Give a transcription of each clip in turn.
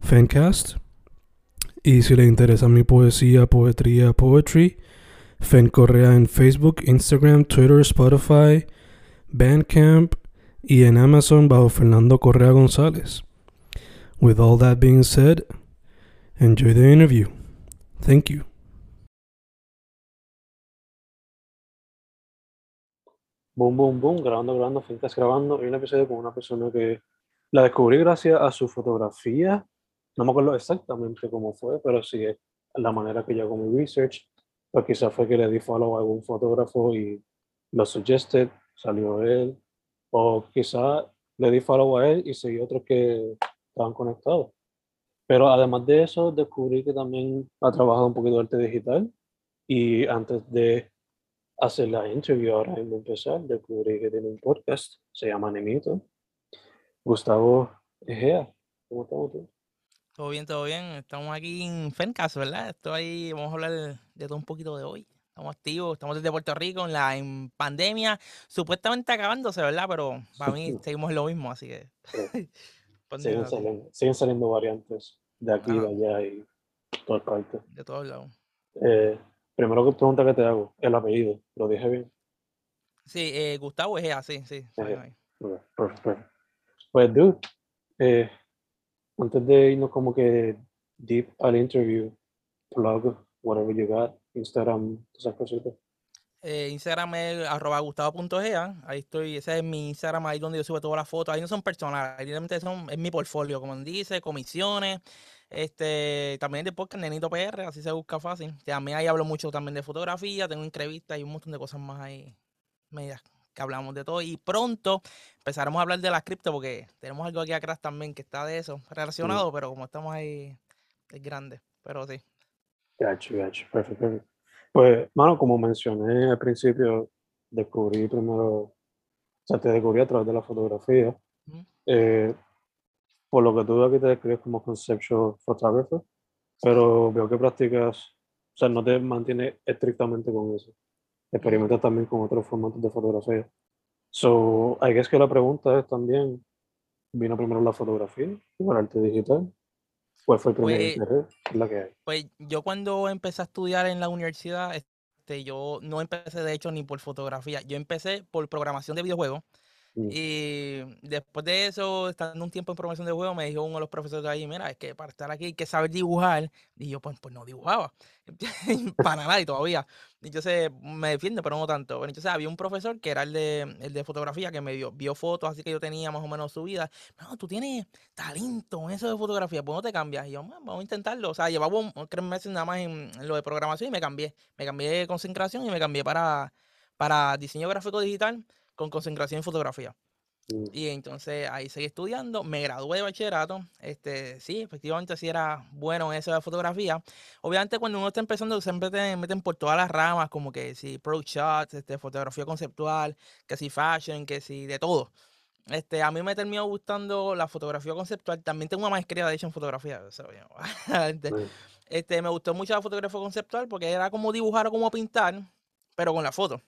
Fancast. Y si le interesa mi poesía, poetría, poetry, Fen Correa en Facebook, Instagram, Twitter, Spotify, Bandcamp y en Amazon bajo Fernando Correa González. With all that being said, enjoy the interview. Thank you. Boom, boom, boom, grabando, grabando, fincas grabando. Hay un episodio con una persona que la descubrí gracias a su fotografía. No me acuerdo exactamente cómo fue, pero sí es la manera que yo hago mi research. Pues quizás fue que le di follow a algún fotógrafo y lo suggested, salió él. O quizás le di follow a él y seguí otros que estaban conectados. Pero además de eso, descubrí que también ha trabajado un poquito de arte digital. Y antes de hacer la interview ahora en empezar, descubrí que tiene un podcast, se llama Nemito. Gustavo Egea, ¿cómo estamos tú? Todo bien, todo bien. Estamos aquí en Fencast, ¿verdad? Estoy ahí, vamos a hablar de todo un poquito de hoy. Estamos activos, estamos desde Puerto Rico en la en pandemia, supuestamente acabándose, ¿verdad? Pero para mí seguimos lo mismo, así que... siguen, saliendo, siguen saliendo variantes de aquí, de allá y todas partes. De todos lados. Eh, primero que pregunta que te hago, el apellido, ¿lo dije bien? Sí, eh, Gustavo es así, sí. Perfecto. Pues, dude, eh, antes de irnos como que deep al interview, blog, whatever you got, Instagram, esas cositas. Eh, Instagram es arroba ahí estoy, ese es mi Instagram, ahí donde yo subo todas las fotos, ahí no son personales, son, es mi portfolio, como dice, comisiones, este, también de podcast Nenito PR, así se busca fácil, también ahí hablo mucho también de fotografía, tengo entrevistas y un montón de cosas más ahí, medias que hablamos de todo, y pronto empezaremos a hablar de las cripto, porque tenemos algo aquí atrás también que está de eso, relacionado, pero como estamos ahí, es grande, pero sí. Gotcha, perfecto, perfecto. Pues, mano, como mencioné al principio, descubrí primero, o sea, te descubrí a través de la fotografía. eh, por lo que tú aquí te describes como conceptual photographer, pero veo que practicas, o sea, no te mantienes estrictamente con eso. Experimentas también con otros formatos de fotografía. So, I guess que la pregunta es también, ¿vino primero la fotografía o el arte digital? ¿Cuál fue el primer Pues, interés? ¿Qué es la que hay? Pues yo cuando empecé a estudiar en la universidad, este, yo no empecé de hecho ni por fotografía, yo empecé por programación de videojuegos. Y después de eso, estando un tiempo en programación de juegos, me dijo uno de los profesores de ahí, mira, es que para estar aquí hay que saber dibujar. Y yo, pues, pues no dibujaba, para nada y todavía. Y Entonces me defiende, pero no tanto. Pero entonces había un profesor que era el de, el de fotografía que me vio, vio fotos, así que yo tenía más o menos su vida. No, tú tienes talento en eso de fotografía, pues no te cambias. Y yo, "Man, vamos a intentarlo. O sea, llevaba un, tres meses nada más en, en lo de programación y me cambié. Me cambié de concentración y me cambié para, para diseño gráfico digital con concentración en fotografía. Mm. Y entonces ahí seguí estudiando, me gradué de bachillerato. Este, sí, efectivamente sí era bueno en eso de fotografía. Obviamente cuando uno está empezando siempre te meten por todas las ramas, como que si pro shots, este, fotografía conceptual, que si fashion, que si de todo. Este, a mí me terminó gustando la fotografía conceptual. También tengo una maestría de hecho en fotografía. o sea, este, este, me gustó mucho la fotografía conceptual porque era como dibujar o como pintar, pero con la foto.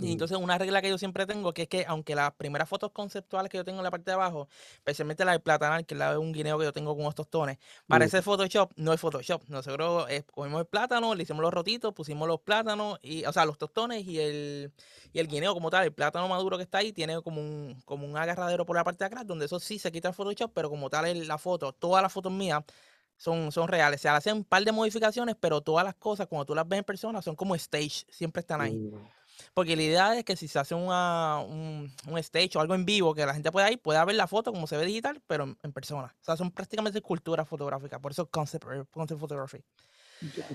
Y entonces una regla que yo siempre tengo, que es que aunque las primeras fotos conceptuales que yo tengo en la parte de abajo, especialmente la del platanal, que es la de un guineo que yo tengo con estos tones, para ese Photoshop no es Photoshop. Nosotros eh, cogimos el plátano, le hicimos los rotitos, pusimos los plátanos, y, o sea, los tostones y el, y el guineo como tal, el plátano maduro que está ahí, tiene como un, como un agarradero por la parte de atrás, donde eso sí se quita el Photoshop, pero como tal es la foto, todas las fotos mías son, son reales. Se hacen un par de modificaciones, pero todas las cosas, cuando tú las ves en persona, son como stage, siempre están ahí. Mm, Porque la idea es que si se hace una- un, un stage o algo en vivo, que la gente pueda ir, pueda ver la foto como se ve digital, pero en, en persona. O sea, son prácticamente esculturas fotográficas, por eso concept, concept photography. ya.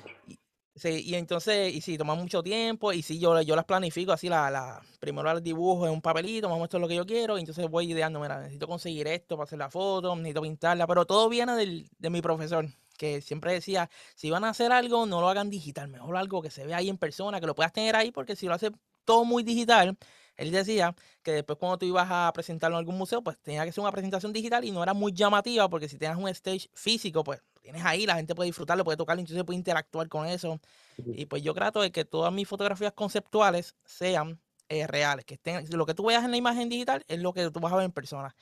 Sí, y entonces, y si toma mucho tiempo, y si yo, yo las planifico así, la, la, primero las dibujo en un papelito, más esto es lo que yo quiero, y entonces voy ideando, mira, necesito conseguir esto para hacer la foto, necesito pintarla, pero todo viene del, de mi profesor, que siempre decía, si van a hacer algo, no lo hagan digital, mejor algo que se vea ahí en persona, que lo puedas tener ahí, porque si lo haces todo muy digital, él decía que después cuando tú ibas a presentarlo en algún museo, pues tenía que ser una presentación digital y no era muy llamativa, porque si tenías un stage físico, pues tienes ahí, la gente puede disfrutarlo, puede tocarlo, entonces puede interactuar con eso. Y pues yo trato de que todas mis fotografías conceptuales sean eh, reales, que estén, lo que tú veas en la imagen digital es lo que tú vas a ver en persona.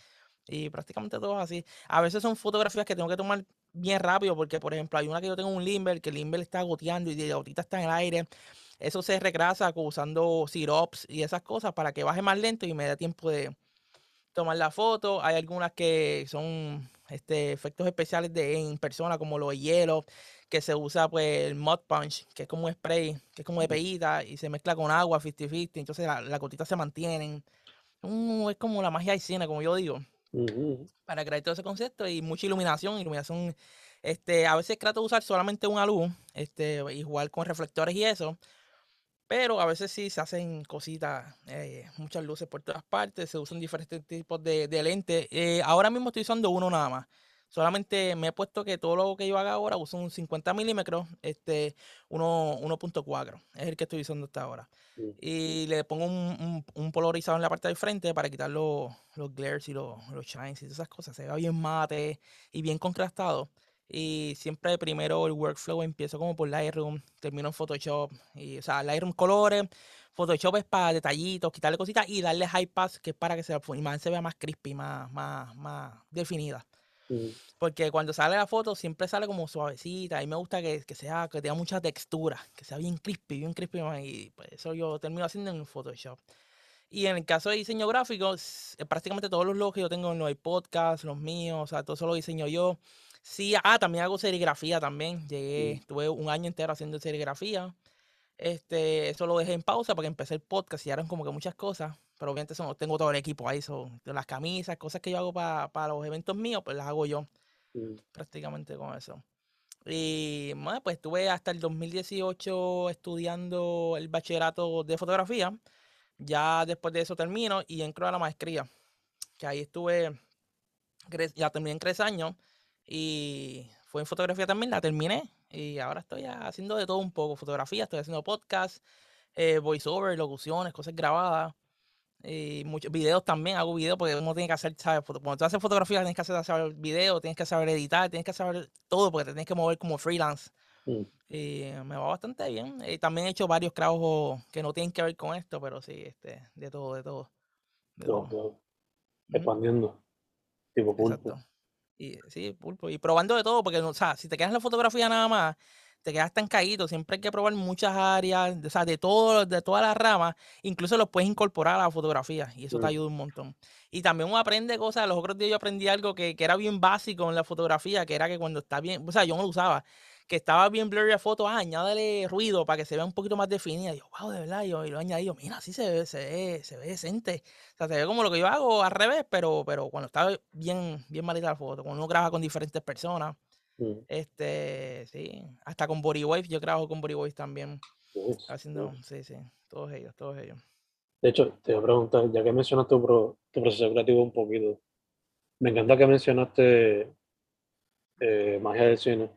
Y prácticamente todo es así. A veces son fotografías que tengo que tomar bien rápido porque, por ejemplo, hay una que yo tengo un limber, que el limber está goteando y de gotita está en el aire. Eso se regrasa usando sirops y esas cosas para que baje más lento y me dé tiempo de tomar la foto. Hay algunas que son este, efectos especiales de en persona, como los hielos, que se usa pues el mud punch, que es como un spray, que es como de peguita y se mezcla con agua 50-50, entonces la- las gotitas se mantienen. Es como la magia del cine, como yo digo Para crear todo ese concepto y mucha iluminación, iluminación, este, a veces trato de usar solamente una luz, este, y jugar con reflectores y eso, pero a veces sí se hacen cositas, eh, muchas luces por todas partes, se usan diferentes tipos de, de lentes. Eh, ahora mismo estoy usando uno nada más. Solamente me he puesto que todo lo que yo haga ahora uso un 50 milímetros, este, uno- 1.4, es el que estoy usando hasta ahora. Y le pongo un, un- un polarizador en la parte del frente para quitar los, los glares y los, los shines y todas esas cosas. Se ve bien mate y bien contrastado. Y siempre primero el workflow empiezo como por Lightroom, termino en Photoshop. Y, o sea, Lightroom colores, Photoshop es para detallitos, quitarle cositas y darle high pass, que es para que se, la imagen se vea más crispy, más, más, más definida. Porque cuando sale la foto siempre sale como suavecita. Y me gusta que, que sea, que tenga mucha textura, que sea bien crispy, bien crispy. Y pues eso yo termino haciendo en Photoshop. Y en el caso de diseño gráfico, eh, prácticamente todos los logos que yo tengo en los podcasts, los míos, o sea, todo eso lo diseño yo. Sí, ah, también hago serigrafía también. Llegué, estuve un año entero haciendo serigrafía. Este, eso lo dejé en pausa porque empecé el podcast y eran como que muchas cosas. Pero obviamente eso no tengo todo el equipo ahí. son las camisas, cosas que yo hago para los eventos míos, pues las hago yo Mm. prácticamente con eso. Y bueno, pues estuve hasta el 2018 estudiando el bachillerato de fotografía. Ya después de eso termino y entro a la maestría. Que ahí estuve, ya terminé en tres años y fue en fotografía también, la terminé. Y ahora estoy haciendo de todo un poco. Fotografía, estoy haciendo podcast, eh, voiceover, locuciones, cosas grabadas. Y muchos videos también, hago videos porque uno tiene que hacer, ¿sabes? Cuando tú haces fotografía tienes que hacer, saber video, tienes que saber editar, tienes que saber todo porque te tienes que mover como freelance. Y me va bastante bien. Y también he hecho varios trabajos que no tienen que ver con esto, pero sí, este, de todo, de todo. de todo. Expandiendo. Tipo pulpo. Exacto. Y sí, pulpo. Y probando de todo, porque, o sea, si te quedas en la fotografía nada más, te quedas estancadito. Siempre hay que probar muchas áreas, o sea, de todo, de todas las ramas. Incluso los puedes incorporar a la fotografía y eso te Mm. ayuda un montón. Y también uno aprende cosas. Los otros días yo aprendí algo que, que era bien básico en la fotografía, que era que cuando está bien, o sea, yo no lo usaba, que estaba bien blurry la foto, ah, añádele ruido para que se vea un poquito más definida. Y yo, wow, de verdad, y yo, y lo añadí, yo, mira, así se ve, se ve, se ve decente. O sea, se ve como lo que yo hago al revés, pero, pero cuando está bien, bien malita la foto, cuando uno graba con diferentes personas, Mm. este, sí, hasta con Body Waves, yo trabajo con Body Waves también, haciendo, sí, sí, todos ellos, todos ellos. De hecho, te voy a preguntar, ya que mencionaste tu, pro- tu proceso creativo un poquito, me encanta que mencionaste eh, magia del cine,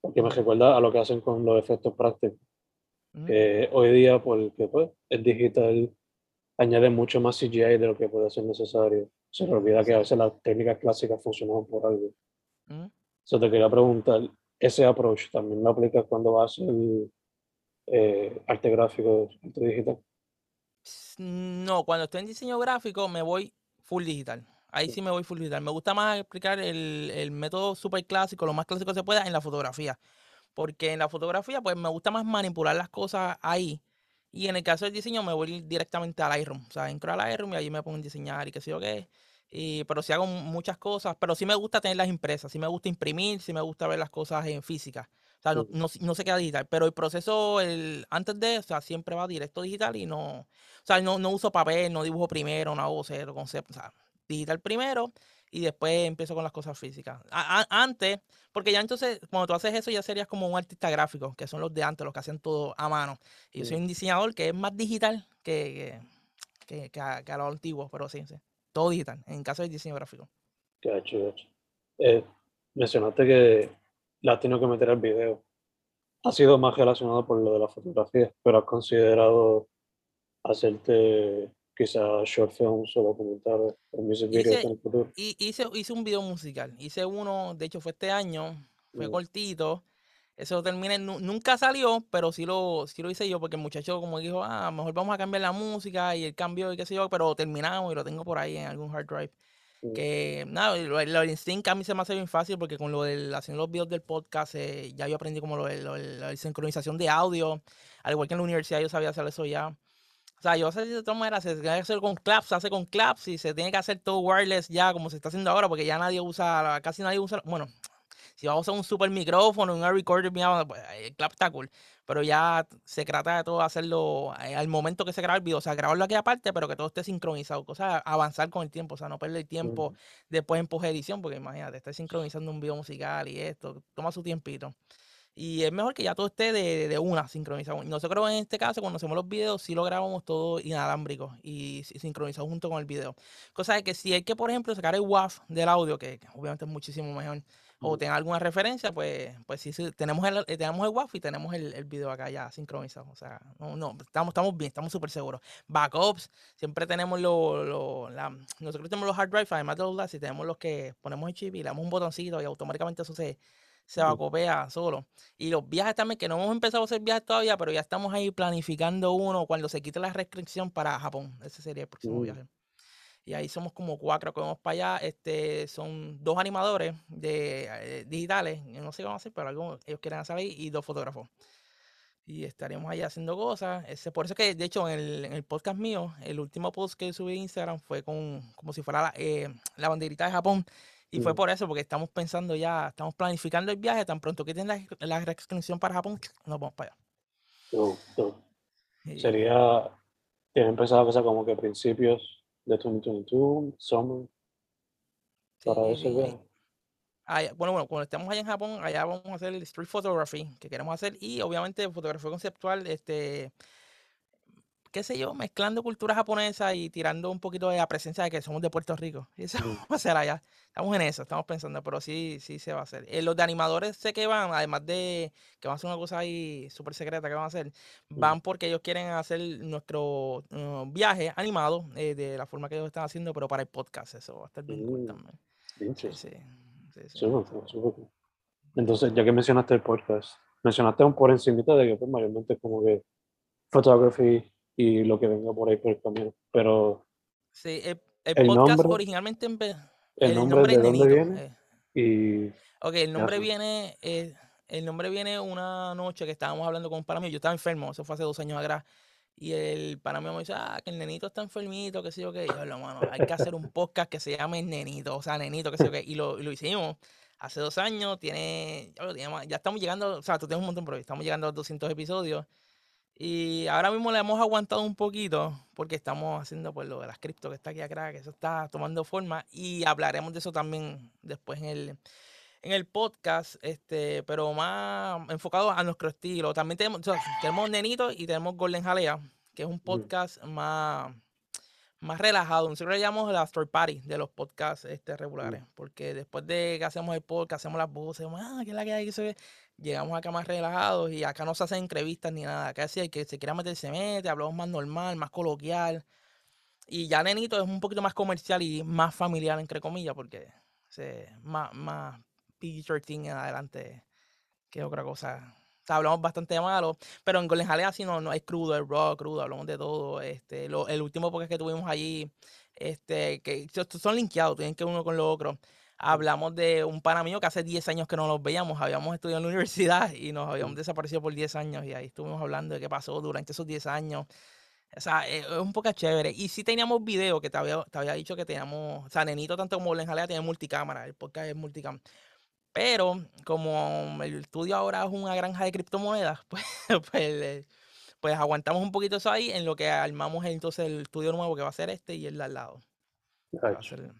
porque me recuerda a lo que hacen con los efectos prácticos, ujú, que hoy día, porque pues, es digital, añade mucho más CGI de lo que puede ser necesario. Se le olvida que a veces las técnicas clásicas funcionaban por algo. So, te quería preguntar, ese approach también lo aplicas cuando vas a hacer eh, arte gráfico, arte digital. No, cuando estoy en diseño gráfico me voy full digital. Ahí sí me voy full digital. Me gusta más explicar el, el método súper clásico, lo más clásico que se pueda en la fotografía. Porque en la fotografía, pues me gusta más manipular las cosas ahí. Y en el caso del diseño, me voy directamente a Lightroom. O sea, entro a Lightroom y allí me pongo a diseñar y qué sé yo qué. Y, pero sí hago muchas cosas, pero sí me gusta tener las impresas, sí me gusta imprimir, sí me gusta ver las cosas en física. O sea, no, no, no se queda digital, pero el proceso, el, antes de, o sea, siempre va directo digital y no, o sea, no, no uso papel, no dibujo primero, no hago cero concepto, o sea, digital primero y después empiezo con las cosas físicas. A- a- antes, porque ya entonces, cuando tú haces eso, ya serías como un artista gráfico, que son los de antes, los que hacían todo a mano. Y yo soy un diseñador que es más digital que, que, que, que a, a lo antiguo, pero sí, sí. Todo digital, en caso del diseño gráfico. Gacho, gacho. Eh, mencionaste que la has tenido que meter al video. Ha sido más relacionado por lo de la fotografía, pero has considerado hacerte quizás short films o documentales o music videos Hice, en el futuro. hice, hice un video musical. Hice uno, de hecho fue este año, fue Mm. cortito. Eso terminé, nu- nunca salió, pero sí lo, sí lo hice yo, porque el muchacho como dijo, ah, mejor vamos a cambiar la música y el cambio y qué sé yo, pero terminamos y lo tengo por ahí en algún hard drive. Mm. Que nada, lo, del sync a mí se me hace bien fácil porque con lo del haciendo los videos del podcast eh, ya yo aprendí como lo de lo de la sincronización de audio, al igual que en la universidad yo sabía hacer eso ya. O sea, yo sé de todas maneras, se tiene que hacer con claps, se hace con claps y se tiene que hacer todo wireless ya como se está haciendo ahora porque ya nadie usa, casi nadie usa, bueno, si vamos a usar un super micrófono, un recorder, mira, pues, el clap está cool. Pero ya se trata de todo hacerlo eh, al momento que se graba el video, o sea, grabarlo aquí aparte, pero que todo esté sincronizado, cosa avanzar con el tiempo, o sea, no perder tiempo después en post-edición, porque imagínate, estar sincronizando un video musical y esto, toma su tiempito. Y es mejor que ya todo esté de, de una sincronizado. Y nosotros en este caso, cuando hacemos los videos, sí lo grabamos todo inalámbrico y si- sincronizado junto con el video. Cosa de que si hay que, por ejemplo, sacar el WAV del audio, que obviamente es muchísimo mejor, o Ujú. tenga alguna referencia, pues, pues sí, sí, tenemos el, eh, tenemos el WAV y tenemos el, el video acá ya sincronizado. O sea, no, no, estamos, estamos bien, estamos súper seguros. Backups, siempre tenemos lo, lo- nosotros tenemos los hard drives, además de los LAS, y tenemos los que ponemos el chip y le damos un botoncito y automáticamente eso se, se bacopea solo. Y los viajes también, que no hemos empezado a hacer viajes todavía, pero ya estamos ahí planificando uno cuando se quite la restricción para Japón. Ese sería el próximo viaje. Y ahí somos como cuatro que vamos para allá. Este, son dos animadores de, eh, digitales, no sé cómo hacer, pero algo ellos quieren ahí, y dos fotógrafos. Y estaremos ahí haciendo cosas. Ese, por eso que, de hecho, en el, en el podcast mío, el último post que subí en Instagram fue con como si fuera la, eh, la banderita de Japón. Y fue Ujú. por eso, porque estamos pensando ya, estamos planificando el viaje, tan pronto que tienen la, la restricción para Japón, nos vamos para allá. No, no. Y- Sería, tienen pensado que sea como que principios de 2022, summer, para y- ese y- viaje. allá- bueno, bueno, cuando estemos allá en Japón, allá vamos a hacer el street photography que queremos hacer y obviamente fotografía conceptual, este, qué sé yo, mezclando cultura japonesa y tirando un poquito de la presencia de que somos de Puerto Rico. Y eso Mm. vamos a hacer allá. Estamos en eso, estamos pensando, pero sí, sí se va a hacer. Eh, los de animadores sé que van, además de que van a hacer una cosa ahí súper secreta que van a hacer, Mm. van porque ellos quieren hacer nuestro uh, viaje animado eh, de la forma que ellos están haciendo, pero para el podcast. Eso va a estar bien cool Mm. también. Sí, sí. sí, sí. Entonces, ya que mencionaste el podcast, mencionaste un por encimita de que pues, mayormente es como que photography y lo que venga por ahí por el camino. Pero Sí, el, el El podcast nombre- originalmente empe- el, el nombre, nombre de es dónde Nenito. viene eh. y Ok, el nombre hace? viene, eh, el nombre viene una noche que estábamos hablando con un mío, yo estaba enfermo, eso fue hace dos años atrás, y el mío me dice, ah, que el nenito está enfermito, qué sé yo qué, y yo, "Lo, mano, hay que hacer un podcast que se llame Nenito, o sea, Nenito, qué sé yo qué, y lo, y lo hicimos hace dos años, tiene, ya, ya estamos llegando, o sea, tú tienes un montón, pero estamos llegando a los 200 episodios, y ahora mismo le hemos aguantado un poquito, porque estamos haciendo pues lo de las cripto que está aquí atrás, que eso está tomando forma, y hablaremos de eso también después en el, en el podcast, este, pero más enfocado a nuestro estilo. También tenemos, o sea, tenemos Nenito y tenemos Golden Jalea, que es un podcast más, más relajado. Nosotros le llamamos la story party de los podcasts este, regulares, porque después de que hacemos el podcast, hacemos las voces, ah, ¿qué es la que hay? Llegamos acá más relajados y acá no se hacen entrevistas ni nada. Acá si el que se quiera meter se mete, hablamos más normal, más coloquial. Y ya Nenito es un poquito más comercial y más familiar, entre comillas, porque se, más, más PG-13 en adelante que otra cosa. Sea, hablamos bastante malo, pero en Golden Jalea sí no, no es crudo, es raw, crudo, hablamos de todo. Este, lo- el último podcast que tuvimos allí, este, que son linkeados, tienen que uno con lo otro. Hablamos de un pana mío que hace 10 años que no nos veíamos, habíamos estudiado en la universidad y nos habíamos desaparecido por 10 años y ahí estuvimos hablando de qué pasó durante esos 10 años. O sea, eh, es un poco chévere. Y sí teníamos video que te había, te había dicho que teníamos, o sea, Nenito tanto como Len Jalea tiene multicámara, el podcast es multicam. Pero como el estudio ahora es una granja de criptomonedas, pues, pues, pues, aguantamos un poquito eso ahí en lo que armamos entonces el estudio nuevo que va a ser este y el de al lado. Va a ser-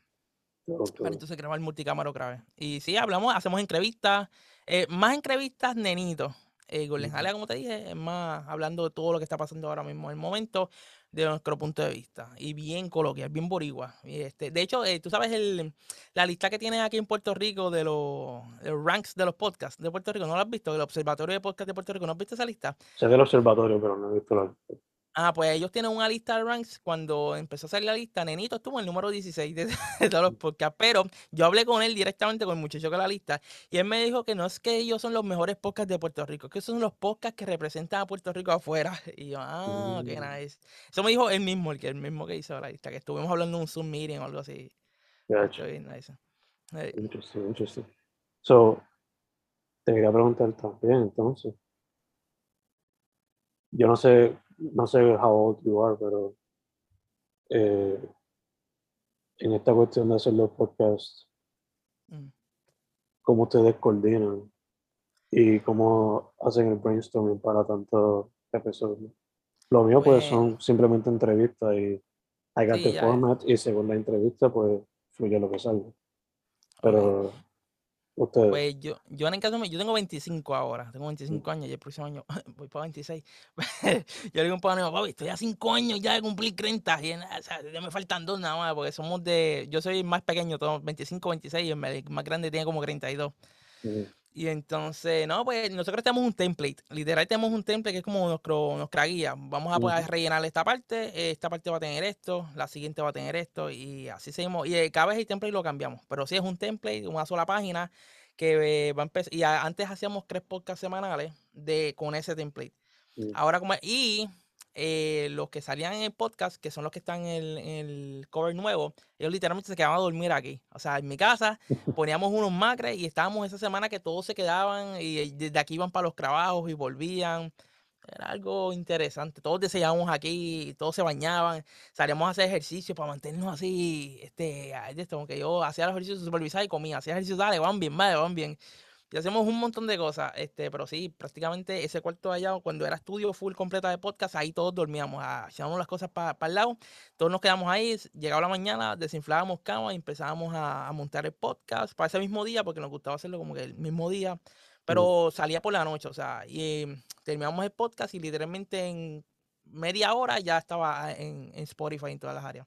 para entonces grabar multicámara otra vez. Y sí, hablamos, hacemos entrevistas, eh, más entrevistas, nenito. Eh, Golden. Jalea, como te dije, es más hablando de todo lo que está pasando ahora mismo en el momento, de nuestro punto de vista. Y bien coloquial, bien boricua. Y este, de hecho, eh, tú sabes el, la lista que tienen aquí en Puerto Rico de los, de los ranks de los podcasts de Puerto Rico, ¿no lo has visto? El Observatorio de Podcast de Puerto Rico, ¿no has visto esa lista? Sé del observatorio, pero no he visto la. Ah, pues ellos tienen una lista de ranks. Cuando empezó a salir la lista, Nenito estuvo en el número 16 de, de todos los podcasts. Pero yo hablé con él directamente, con el muchacho que la lista, y él me dijo que no es que ellos son los mejores podcasts de Puerto Rico, que son los podcasts que representan a Puerto Rico afuera. Y yo, ah, qué Mm. nice. Eso me dijo él mismo, el que el mismo que hizo la lista, que estuvimos hablando en un Zoom meeting o algo así. Bien nice. Eh, Interesting, interesting. So, te quería preguntar también, entonces. Yo no sé, no sé how old you are, pero eh, en esta cuestión de hacer los podcasts, mm. ¿cómo ustedes coordinan y cómo hacen el brainstorming para tantos episodios? Lo mío, pues, Pues- son simplemente entrevistas y I got Sí, the format y según la entrevista, pues, fluye lo que salga. Pero ustedes, Pues yo, yo en el caso yo tengo 25 ahora, tengo 25 años y el próximo año voy para 26. yo le digo a un pana, papi, estoy a 5 años ya de cumplir 30 y o sea, ya me faltan dos nada más, porque somos de, yo soy el más pequeño, tengo 25, 26 y el más grande tiene como 32. mm, Y entonces, no, pues nosotros tenemos un template, literal tenemos un template que es como nuestro, nuestra guía. Vamos a poder rellenar esta parte, esta parte va a tener esto, la siguiente va a tener esto y así seguimos. Y eh, cada vez el template lo cambiamos, pero sí es un template, una sola página que va a empezar. Y antes hacíamos tres podcasts semanales de, con ese template. Ahora como y eh, los que salían en el podcast, que son los que están en el, en el cover nuevo, ellos literalmente se quedaban a dormir aquí. O sea, en mi casa poníamos unos macres y estábamos esa semana que todos se quedaban y desde aquí iban para los trabajos y volvían. Era algo interesante. Todos desayunábamos aquí, todos se bañaban, salíamos a hacer ejercicio para mantenernos así, este, esto, como que yo hacía los ejercicios supervisados y comía, hacía ejercicio, dale, van bien, vale, van bien. Y hacemos un montón de cosas, este, pero sí, prácticamente ese cuarto allá, cuando era estudio full completa de podcast, ahí todos dormíamos, ah, echábamos las cosas para el lado, todos nos quedamos ahí, llegaba la mañana, desinflábamos cama y empezábamos a, a montar el podcast para ese mismo día, porque nos gustaba hacerlo como que el mismo día, pero salía por la noche, o sea, y em, terminamos el podcast y literalmente en media hora ya estaba en, en Spotify en todas las áreas.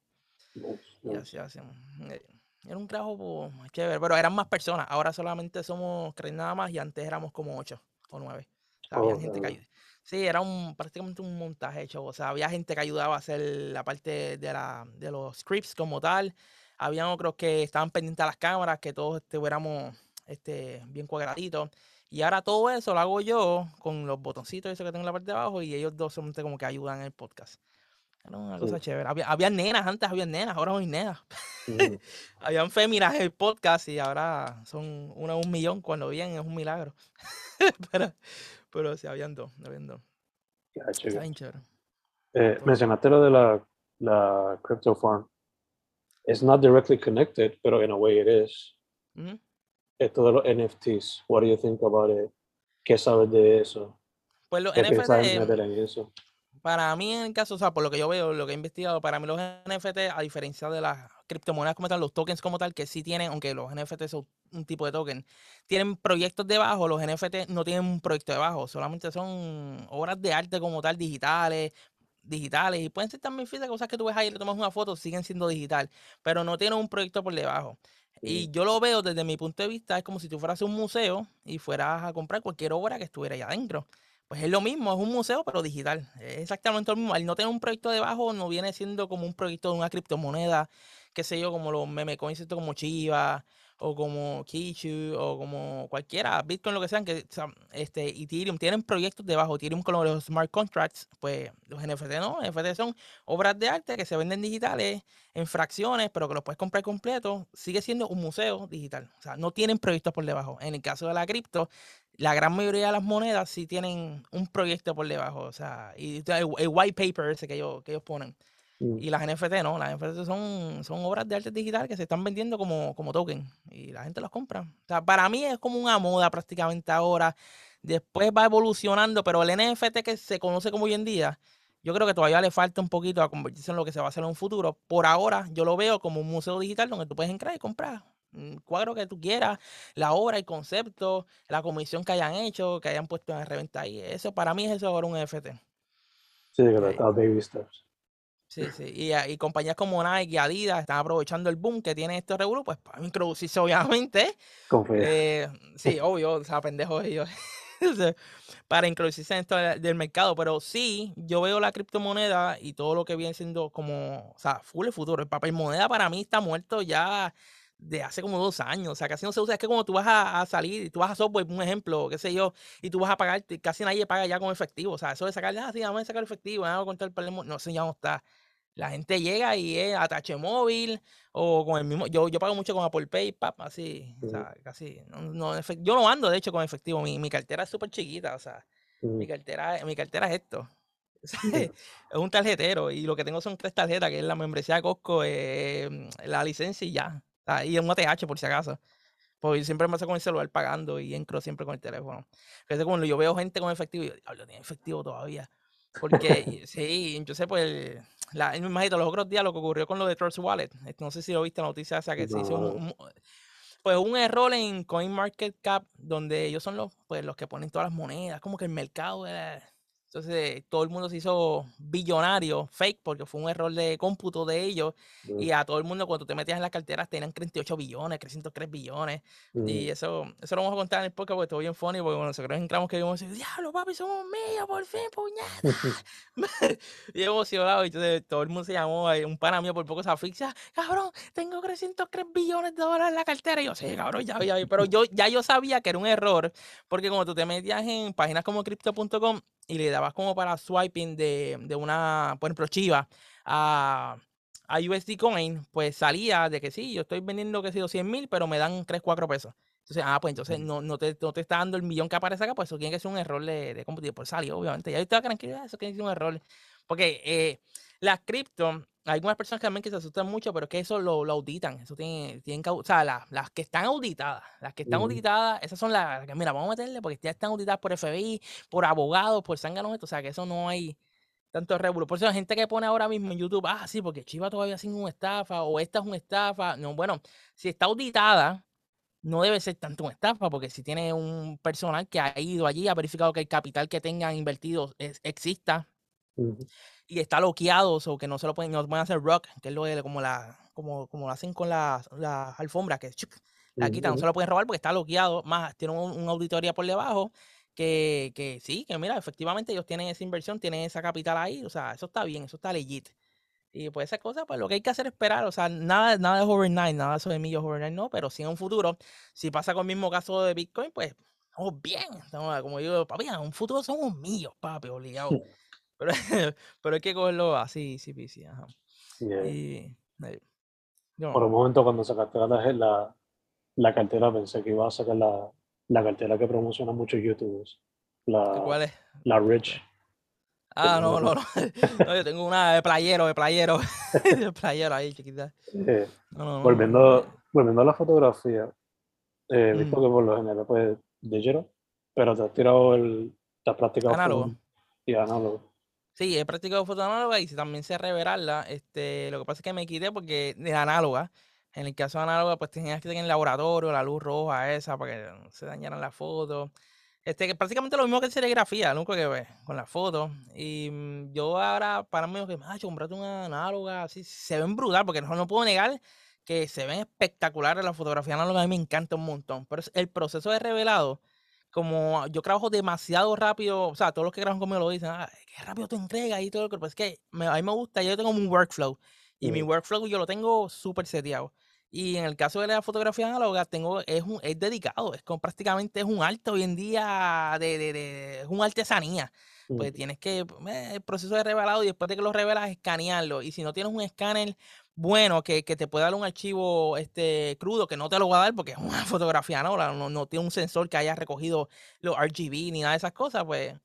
Y así hacíamos. Eh, Era un trabajo pues, chévere, pero eran más personas. Ahora solamente somos tres nada más y antes éramos como ocho o nueve. O sea, había Oh, gente que claro. ayu- Sí, era un, prácticamente un montaje hecho. O sea, había gente que ayudaba a hacer la parte de, la, de los scripts como tal. Habían otros que estaban pendientes a las cámaras, que todos estuviéramos este, bien cuadraditos. Y ahora todo eso lo hago yo con los botoncitos esos que tengo en la parte de abajo y ellos dos solamente como que ayudan en el podcast. Era una cosa Sí. chévere. Había, había nenas, antes había nenas, ahora no hay nenas. Mm, Habían féminas en el podcast y ahora son una un millón. Cuando vienen es un milagro. pero, pero sí, habían dos, habían dos. gacho, Está gacho. bien chévere. Eh, mencionaste lo de la, la crypto farm. It's not directly connected, pero in a way it is. Ujú. Esto de los NFTs, what do you think about it? ¿Qué sabes de eso? Pues los ¿Qué para mí en el caso, o sea, por lo que yo veo, lo que he investigado, para mí los NFT, a diferencia de las criptomonedas como tal, los tokens como tal, que sí tienen, aunque los NFT son un tipo de token, tienen proyectos debajo, los NFT no tienen un proyecto debajo, solamente son obras de arte como tal, digitales, digitales, y pueden ser también físicas, cosas que tú ves ahí, le tomas una foto, siguen siendo digital, pero no tienen un proyecto por debajo. Y yo lo veo desde mi punto de vista, es como si tú fueras a un museo y fueras a comprar cualquier obra que estuviera allá adentro. Pues es lo mismo, es un museo, pero digital. Es exactamente lo mismo. Al no tener un proyecto debajo, no viene siendo como un proyecto de una criptomoneda, qué sé yo, como los meme coins, como Chiva, o como Kichu, o como cualquiera, Bitcoin, lo que sean, que este, Ethereum, tienen proyectos debajo. Ethereum con los smart contracts, pues los NFT no, NFT son obras de arte que se venden digitales en fracciones, pero que los puedes comprar completo, sigue siendo un museo digital. O sea, no tienen proyectos por debajo. En el caso de la cripto, la gran mayoría de las monedas sí tienen un proyecto por debajo, o sea, y el, el white paper ese que ellos, que ellos ponen. Y las NFT no, las NFT son, son obras de arte digital que se están vendiendo como, como token y la gente los compra. O sea, para mí es como una moda prácticamente ahora. Después va evolucionando, pero el NFT que se conoce como hoy en día, yo creo que todavía le falta un poquito a convertirse en lo que se va a hacer en un futuro. Por ahora, yo lo veo como un museo digital donde tú puedes entrar y comprar un cuadro que tú quieras, la obra, el concepto, la comisión que hayan hecho, que hayan puesto en la reventa ahí. Eso para mí es eso ahora un NFT. Sí, está baby steps. Sí, sí. Y, ah, y compañías como Nike y Adidas están aprovechando el boom que tiene estos revuelo, pues para introducirse, obviamente. Eh, sí, obvio, o sea, pendejos ellos. para introducirse en esto de- del mercado. Pero sí, yo veo la criptomoneda y todo lo que viene siendo como, o sea, full el futuro. El papel moneda para mí está muerto ya de hace como dos años. O sea, casi no se usa. Es que como tú vas a, a salir y tú vas a software, un ejemplo, qué sé yo, y tú vas a pagar, casi nadie paga ya con efectivo. O sea, eso de sacar, ah, sí, vamos a sacar efectivo, vamos a contar el mo-". No, eso ya no está. La gente llega y es atache móvil o con el mismo. Yo, yo pago mucho con Apple Pay, pap, así. O sea, casi. No, no, yo no ando, de hecho, con efectivo. Mi, mi cartera es súper chiquita. O sea, mi cartera, mi cartera es esto. Es un tarjetero y lo que tengo son tres tarjetas, que es la membresía de Costco, eh, la licencia y ya. Sea, y un ATH por si acaso. Porque yo siempre me paso con el celular pagando y entro siempre con el teléfono. Entonces, cuando yo veo gente con efectivo, yo diablo, tiene efectivo todavía. Porque, sí, entonces, pues, la, me imagino los otros días lo que ocurrió con lo de Trust Wallet. eh, No sé si lo viste la noticia esa que se hizo un, un- pues un error en CoinMarketCap donde ellos son los, pues, los que ponen todas las monedas, como que el mercado era- Entonces todo el mundo se hizo billonario, fake, porque fue un error de cómputo de ellos. Y a todo el mundo, cuando te metías en las carteras, tenían 38 billones, 303 billones. Y eso, eso lo vamos a contar en el podcast porque estuvo bien funny, porque cuando nosotros entramos que vimos diablo, papi, somos míos, por fin, puñeta. y emocionado, y entonces todo el mundo se llamó, un pana mío por poco se asfixia, cabrón, tengo 303 billones de dólares en la cartera. Y yo, sí, cabrón, ya, ya, pero yo, ya yo sabía que era un error, porque cuando tú te metías en páginas como crypto.com y le dabas como para swiping de, de una, por ejemplo, Chiva a, a USD Coin, pues salía de que sí, yo estoy vendiendo, que sé yo, 100 mil, pero me dan 3, 4 pesos. Entonces, ah, pues entonces no, no, te, no te está dando el millón que aparece acá, pues eso tiene que ser un error de, de computador. Pues salió, obviamente. Ya estaba tranquilo, "Ah, eso tiene que ser un error. Porque eh, las cripto, hay algunas personas que también que se asustan mucho, pero es que eso lo, lo auditan. Eso tiene, tienen que, o sea, las, las que están auditadas, las que están auditadas, esas son las las que, mira, vamos a meterle porque ya están auditadas por FBI, por abogados, por zánganos, o sea, que eso no hay tanto revuelo. Por eso la gente que pone ahora mismo en YouTube, ah, sí, porque Chiva todavía sin una estafa, o esta es una estafa. No, bueno, si está auditada, no debe ser tanto una estafa, porque si tiene un personal que ha ido allí, ha verificado que el capital que tengan invertido es- exista. Y está bloqueado, o que no se lo pueden, no pueden hacer rock, que es lo de como la, como, como lo hacen con las las alfombras, que chuc, la quitan, no se lo pueden robar porque está bloqueado, más tiene un, una auditoría por debajo, que, que sí, que mira, efectivamente ellos tienen esa inversión, tienen esa capital ahí, o sea, eso está bien, eso está legit. Y pues esa cosa, pues lo que hay que hacer es esperar, o sea, nada, nada de overnight, nada de eso de millos overnight, no, pero sí en un futuro, si pasa con el mismo caso de Bitcoin, pues, oh, bien, como digo, papi, en un futuro somos millos, papi, obligado. Pero, pero hay que cogerlo así, sí, sí, sí, ajá. Yeah. Y, yo- Por un momento cuando sacaste la, la, cartera pensé que iba a sacar la, la cartera que promociona muchos youtubers. La, ¿Cuál es? la Rich. Ah, no, no, no, no. No, yo tengo una de playero, de playero. De playero ahí, chiquita. Eh, No, no, no, volviendo, no. volviendo a la fotografía, eh, he visto Mm. que por lo general pues digital, pero te has tirado el, te has practicado Análogo. y análogo. Sí, he practicado foto análoga y también sé revelarla. Este, lo que pasa es que me quité porque de análoga. En el caso de análoga, pues tenías que tener en el laboratorio la luz roja esa para que no se dañaran las fotos. Este, que prácticamente lo mismo que serigrafía, lo único que ves con las fotos. Y mm, yo ahora, para mí, que macho, comprate una análoga, así, se ven brutal, porque no, no puedo negar que se ven espectaculares las fotografías análogas, a mí me encanta un montón. Pero el proceso de revelado, como yo trabajo demasiado rápido, o sea, todos los que trabajan conmigo lo dicen, ah, qué rápido tú entregas y todo, pero es que me- a mí me gusta, yo tengo un workflow y mi workflow yo lo tengo súper seteado. Y en el caso de la fotografía análoga, tengo, es, un, es dedicado, es como prácticamente es un arte hoy en día, de, de, de- es una artesanía. Pues Mm. tienes que, eh, el proceso de revelado y después de que lo revelas, escanearlo. Y si no tienes un escáner bueno que, que te pueda dar un archivo este, crudo, que no te lo va a dar porque es una fotografía, ¿no? no, no tiene un sensor que haya recogido los RGB ni nada de esas cosas, pues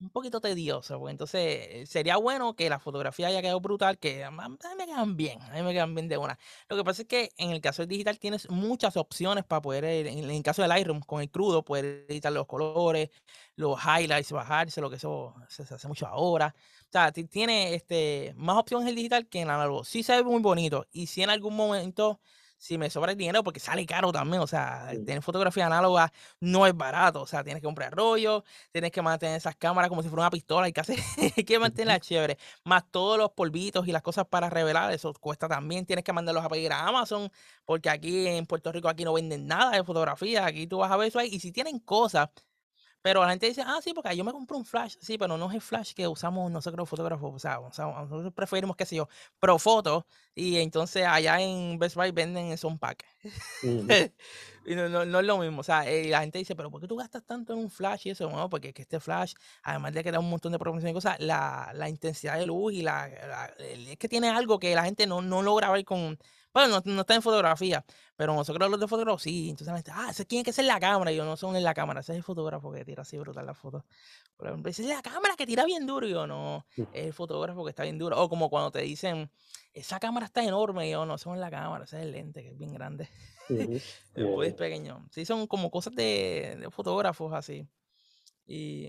un poquito tedioso, porque entonces sería bueno que la fotografía haya quedado brutal, que a mí me quedan bien, a mí me quedan bien de una. Lo que pasa es que en el caso del digital tienes muchas opciones para poder, en el caso del Lightroom, con el crudo, poder editar los colores, los highlights, bajarse, lo que eso se, hace mucho ahora. O sea, tiene este, más opciones el digital que en el análogo. Sí se ve muy bonito y si en algún momento si me sobra el dinero, porque sale caro también, o sea, tener fotografía análoga no es barato, o sea, tienes que comprar rollo, tienes que mantener esas cámaras como si fuera una pistola, hay que, hacer, hay que mantenerla chévere, más todos los polvitos y las cosas para revelar, eso cuesta también, tienes que mandarlos a pedir a Amazon, porque aquí en Puerto Rico aquí no venden nada de fotografía, aquí tú vas a ver eso ahí, y si tienen cosas pero la gente dice, ah, sí, porque yo me compré un flash. Sí, pero no es el flash que usamos nosotros los fotógrafos. O sea, nosotros preferimos, qué sé yo, pro foto. Y entonces allá en Best Buy venden eso un pack. y no, no, es lo mismo. O sea, eh, la gente dice, pero ¿por qué tú gastas tanto en un flash y eso? Bueno, porque que este flash, además de que da un montón de proporciones y cosas, la, la intensidad de luz y la, es que tiene algo que la gente no, no logra ver con bueno, no, está en fotografía, pero nosotros los de fotógrafos sí. Entonces la gente, ah, ese tiene que ser la cámara. Y yo no son en la cámara, ese es el fotógrafo que tira así brutal la foto. Por ejemplo, esa es la cámara que tira bien duro. Y yo no, mm. es el fotógrafo que está bien duro. O como cuando te dicen, esa cámara está enorme. Y yo no, son en la cámara, ese es el lente que es bien grande. es pequeño. Sí, son como cosas de, fotógrafos así. Y,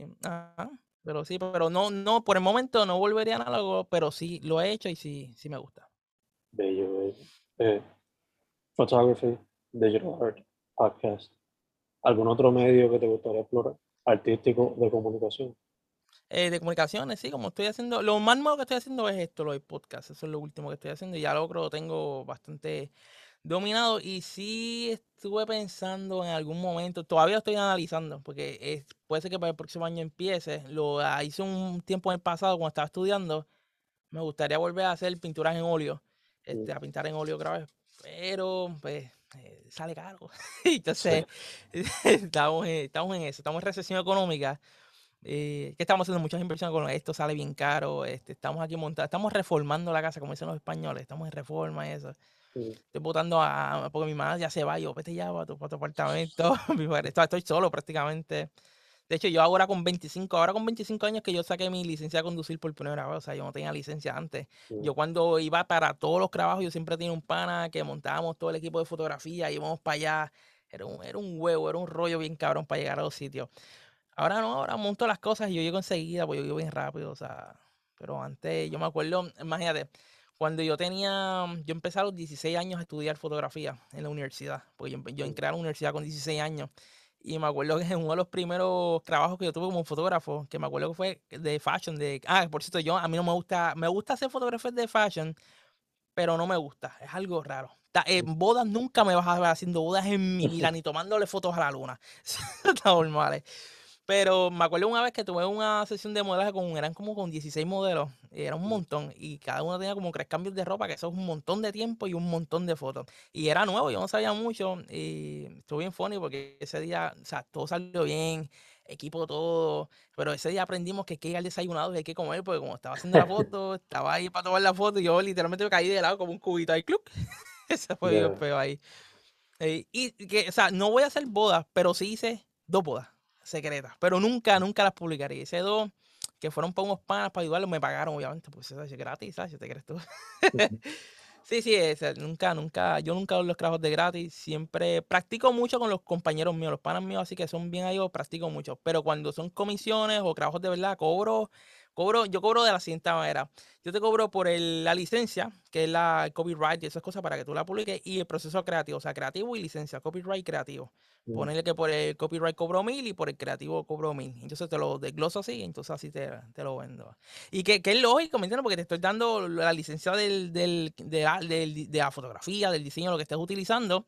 pero sí, pero no, no, por el momento no volvería a análogo, pero sí lo he hecho y sí, sí me gusta. Bello eh, photography, digital art, podcast. ¿Algún otro medio que te gustaría explorar? Artístico de comunicación. Eh, de comunicaciones, sí, como estoy haciendo, lo más nuevo que estoy haciendo es esto, lo de podcast, eso es lo último que estoy haciendo y ya lo creo tengo bastante dominado y sí estuve pensando en algún momento, todavía estoy analizando, porque puede ser que para el próximo año empiece, lo ah, hice un tiempo en el pasado cuando estaba estudiando, me gustaría volver a hacer pinturas en óleo, este, a pintar en óleo otra vez, pero pues eh, sale caro. Entonces, estamos, estamos en eso, estamos en recesión económica. Eh, que estamos haciendo muchas inversiones con esto, sale bien caro. Este, estamos aquí montando, estamos reformando la casa, como dicen los españoles, estamos en reforma y eso. Estoy votando a, porque mi madre ya se va, yo vete ya para tu, para tu apartamento. estoy solo prácticamente. De hecho, yo ahora con 25, ahora con 25 años que yo saqué mi licencia de conducir por primera vez, o sea, yo no tenía licencia antes. Yo cuando iba para todos los trabajos, yo siempre tenía un pana que montábamos todo el equipo de fotografía, íbamos para allá. Era un, era un huevo, era un rollo bien cabrón para llegar a los sitios. Ahora no, ahora monto las cosas y yo llego enseguida, pues yo llego bien rápido, o sea. Pero antes, yo me acuerdo, imagínate, cuando yo tenía, yo empecé a los 16 años a estudiar fotografía en la universidad, porque yo, yo entré a la universidad con 16 años. Y me acuerdo que en uno de los primeros trabajos que yo tuve como fotógrafo, que me acuerdo que fue de fashion, de, ah, por cierto, yo, a mí no me gusta, me gusta hacer fotografías de fashion, pero no me gusta, es algo raro. En bodas nunca me vas a ver haciendo bodas en mi vida, ni tomándole fotos a la luna. Está normal. Pero me acuerdo una vez que tuve una sesión de modelaje con, eran como con 16 modelos, era un montón, y cada uno tenía como tres cambios de ropa, que eso es un montón de tiempo y un montón de fotos. Y era nuevo, yo no sabía mucho, y estuvo bien funny porque ese día, o sea, todo salió bien, equipo todo, pero ese día aprendimos que hay que ir al desayunado y hay que comer, porque como estaba haciendo la foto, estaba ahí para tomar la foto, y yo literalmente me caí de lado como un cubito ahí, club. Ese fue yeah. el ahí. Eh, y que, o sea, no voy a hacer bodas, pero sí hice dos bodas secretas, pero nunca, nunca las publicaría. Hice dos que fueron para unos panas para ayudarlos, me pagaron, obviamente, pues eso es gratis, ¿sabes? ¿Te crees tú? sí, sí, nunca, nunca, yo nunca doy los trabajos de gratis, siempre practico mucho con los compañeros míos, los panas míos, así que son bien ahí, practico mucho, pero cuando son comisiones o trabajos de verdad, cobro Cobro, yo cobro de la siguiente manera. Yo te cobro por la licencia, que es la copyright y esas cosas para que tú la publiques, y el proceso creativo, o sea, creativo y licencia, copyright creativo. Ponerle que por el copyright cobro mil y por el creativo cobro mil. Entonces te lo desgloso así, entonces así te, te lo vendo. Y que, que, es lógico, ¿me entiendes? Porque te estoy dando la licencia del, del, de, la, del, de la fotografía, del diseño, lo que estés utilizando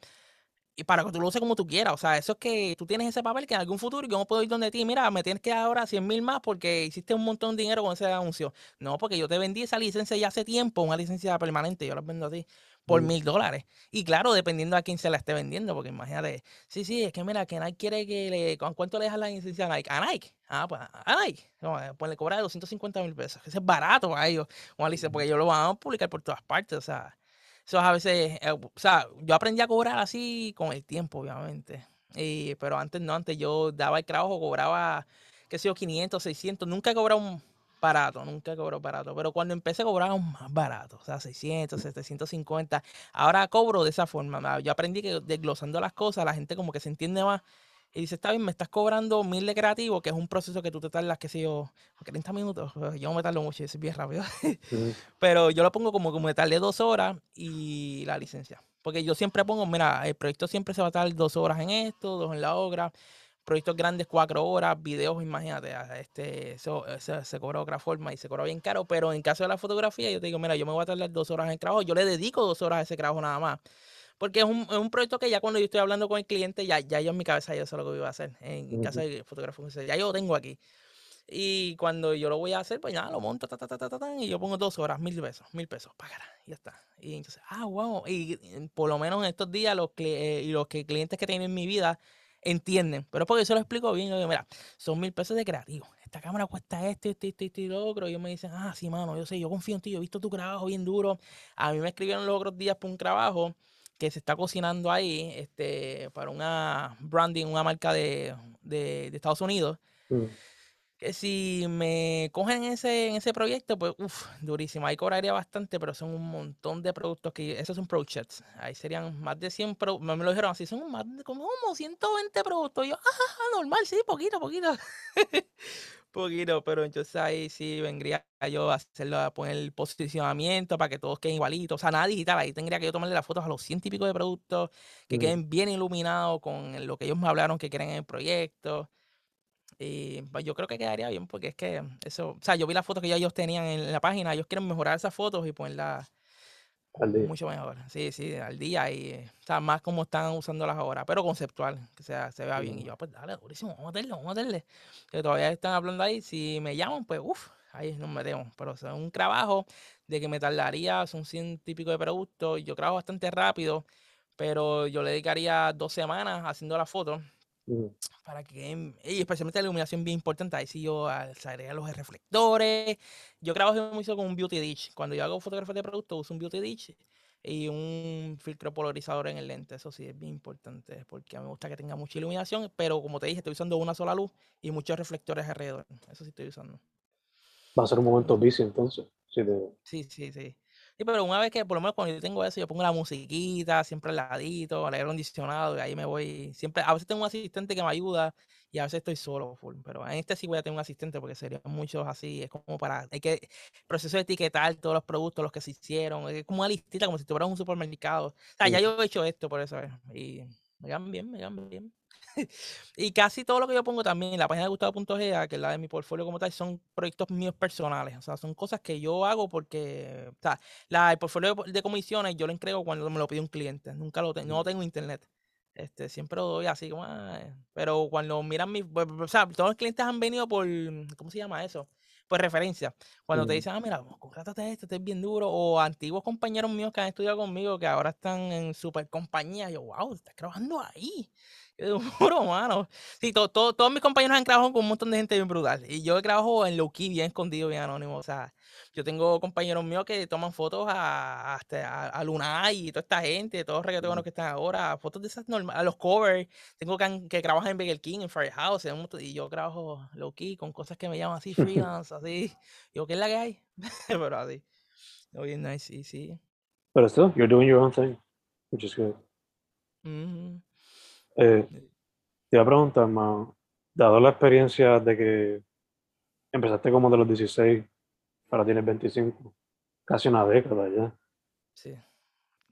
y para que tú lo uses como tú quieras. O sea, eso es que tú tienes ese papel que en algún futuro yo no puedo ir donde ti, mira, me tienes que dar ahora 100 mil más porque hiciste un montón de dinero con ese anuncio. No, porque yo te vendí esa licencia ya hace tiempo, una licencia permanente, yo la vendo a ti por mil dólares. Y claro, dependiendo a quién se la esté vendiendo, porque imagínate, sí, sí, es que mira, que Nike quiere que le. ¿Cuánto le dejas la licencia a Nike? A Nike. Ah, pues a Nike. Eh, pues le cobra de 250 mil pesos. Ese es barato para ellos. Como dice, porque ellos lo van a publicar por todas partes. O sea, eso a veces, eh, o sea, yo aprendí a cobrar así con el tiempo, obviamente. Y, pero antes no, antes yo daba el trabajo, cobraba, qué sé yo, 500, 600, nunca he cobrado un barato, nunca he cobrado barato, pero cuando empecé cobraba un más barato, o sea, 600, 750. Ahora cobro de esa forma. Yo aprendí que desglosando las cosas, la gente como que se entiende más y dice, está bien, me estás cobrando mil de creativo, que es un proceso que tú te tardas, qué sé yo, 30 minutos. Pues, yo me tardo mucho, es bien rápido. Pero yo lo pongo como que me tardé dos horas y la licencia. Porque yo siempre pongo, mira, el proyecto siempre se va a tardar dos horas en esto, dos en la obra. Proyectos grandes, cuatro horas, videos, imagínate, este, eso, se cobra de otra forma y se cobra bien caro. Pero en caso de la fotografía, yo te digo, mira, yo me voy a tardar dos horas en el trabajo, yo le dedico dos horas a ese trabajo nada más. Porque es un, es un, proyecto que ya cuando yo estoy hablando con el cliente, ya, ya yo en mi cabeza ya sé lo que voy a hacer. En, caso de fotografía, ya yo lo tengo aquí. Y cuando yo lo voy a hacer, pues ya lo monto, ta, ta, ta, ta, y yo pongo dos horas, mil pesos, mil pesos, para y ya está. Y entonces, ah, wow. Y por lo menos en estos días, los, eh, los que, clientes que tienen en mi vida entienden. Pero es porque yo lo explico bien. Yo digo, mira, son mil pesos de creativo. Esta cámara cuesta esto, esto, esto, esto y lo otro. Y ellos me dicen, ah, sí, mano, yo sé, yo confío en ti, yo he visto tu trabajo bien duro. A mí me escribieron los otros días por un trabajo que se está cocinando ahí este, para una branding, una marca de, de, Estados Unidos. Mm. Que si me cogen ese, en ese proyecto, pues, uff, durísimo. Ahí cobraría bastante, pero son un montón de productos que, esos son projects. Ahí serían más de 100 productos, me lo dijeron así, son más de como, 120 productos. Y yo, ah, normal, sí, poquito, poquito. poquito, pero entonces ahí sí vendría yo a hacerlo, a poner el posicionamiento para que todos queden igualitos. O sea, nada digital. Ahí tendría que yo tomarle las fotos a los pico de productos que queden bien iluminados con lo que ellos me hablaron que quieren en el proyecto. Y pues, yo creo que quedaría bien porque es que eso, o sea, yo vi las fotos que ya ellos tenían en la página, ellos quieren mejorar esas fotos y ponerlas mucho mejor. Sí, sí, al día y o sea, más como están usándolas ahora, pero conceptual, que sea, se vea bien. Y yo, pues dale, durísimo, vamos a meterle, vamos a meterle. Que todavía están hablando ahí, si me llaman, pues uff, ahí nos metemos. Pero es un trabajo de que me tardaría, son 100 típicos de productos, yo trabajo bastante rápido, pero yo le dedicaría dos semanas haciendo la foto para que, y especialmente la iluminación bien importante, ahí sí yo agregar los reflectores. Yo trabajo mucho con un beauty dish. Cuando yo hago fotografía de producto, uso un beauty dish y un filtro polarizador en el lente. Eso sí es bien importante porque a mí me gusta que tenga mucha iluminación, pero como te dije, estoy usando una sola luz y muchos reflectores alrededor. Eso sí estoy usando. Va a ser un momento bici entonces. Sí, sí, sí pero una vez que, por lo menos cuando yo tengo eso, yo pongo la musiquita, siempre al ladito, al aire acondicionado, y ahí me voy. Siempre, a veces tengo un asistente que me ayuda y a veces estoy solo, full, pero en este sí voy a tener un asistente porque serían muchos así. Es como para, hay que, proceso de etiquetar todos los productos, los que se hicieron, es como una listita, como si tuvieras un supermercado. O sea, ya yo he hecho esto por eso, y me ganan bien, me ganan bien. y casi todo lo que yo pongo también en la página de Gustavo.ga, que es la de mi portfolio como tal, son proyectos míos personales. O sea, son cosas que yo hago porque, o sea, la, el portfolio de comisiones yo lo entrego cuando me lo pide un cliente. Nunca lo tengo, no tengo internet. Este, siempre lo doy así como, pero cuando miran mi, pues, o sea, todos los clientes han venido por, ¿cómo se llama eso? Por referencia. Cuando te dicen, ah, mira, contrátate esto, este es bien duro, o antiguos compañeros míos que han estudiado conmigo que ahora están en super compañía, yo, wow, estás trabajando ahí. Puro, mano. Sí, todos mis compañeros han trabajado con un montón de gente bien brutal. Y yo trabajo en low key, bien escondido, bien anónimo. O sea, yo tengo compañeros míos que toman fotos a, a, a Lunay y toda esta gente, todos los reggaetoneros que están ahora, fotos de esas normales, a los covers. Tengo que, que trabajan en Bagel King, en Firehouse, y yo trabajo low key con cosas que me llaman así, freelance, así. Digo, ¿qué es la que hay? Pero así. Bien nice, sí, sí. Pero still, you're doing your own thing, which is good. Eh, te iba a preguntar, dado la experiencia de que empezaste como de los 16, ahora tienes 25, casi una década ya. Sí.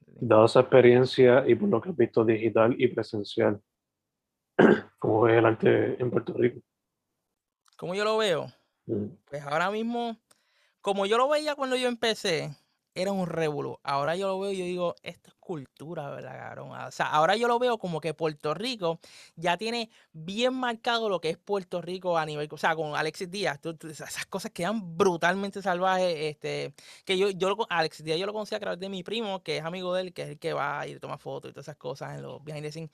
Dado esa experiencia y por lo que has visto digital y presencial, ¿cómo ves el arte en Puerto Rico? ¿Cómo yo lo veo? Mm. Pues ahora mismo, como yo lo veía cuando yo empecé, era un revuelo. Ahora yo lo veo y yo digo, esto es cultura, ¿verdad, cabrón? O sea, ahora yo lo veo como que Puerto Rico ya tiene bien marcado lo que es Puerto Rico a nivel, o sea, con Alexis Díaz, esas cosas quedan brutalmente salvajes, este, que yo, yo Alexis Díaz yo lo conocí a través de mi primo, que es amigo de él, que es el que va y toma fotos y todas esas cosas en los behind the scenes.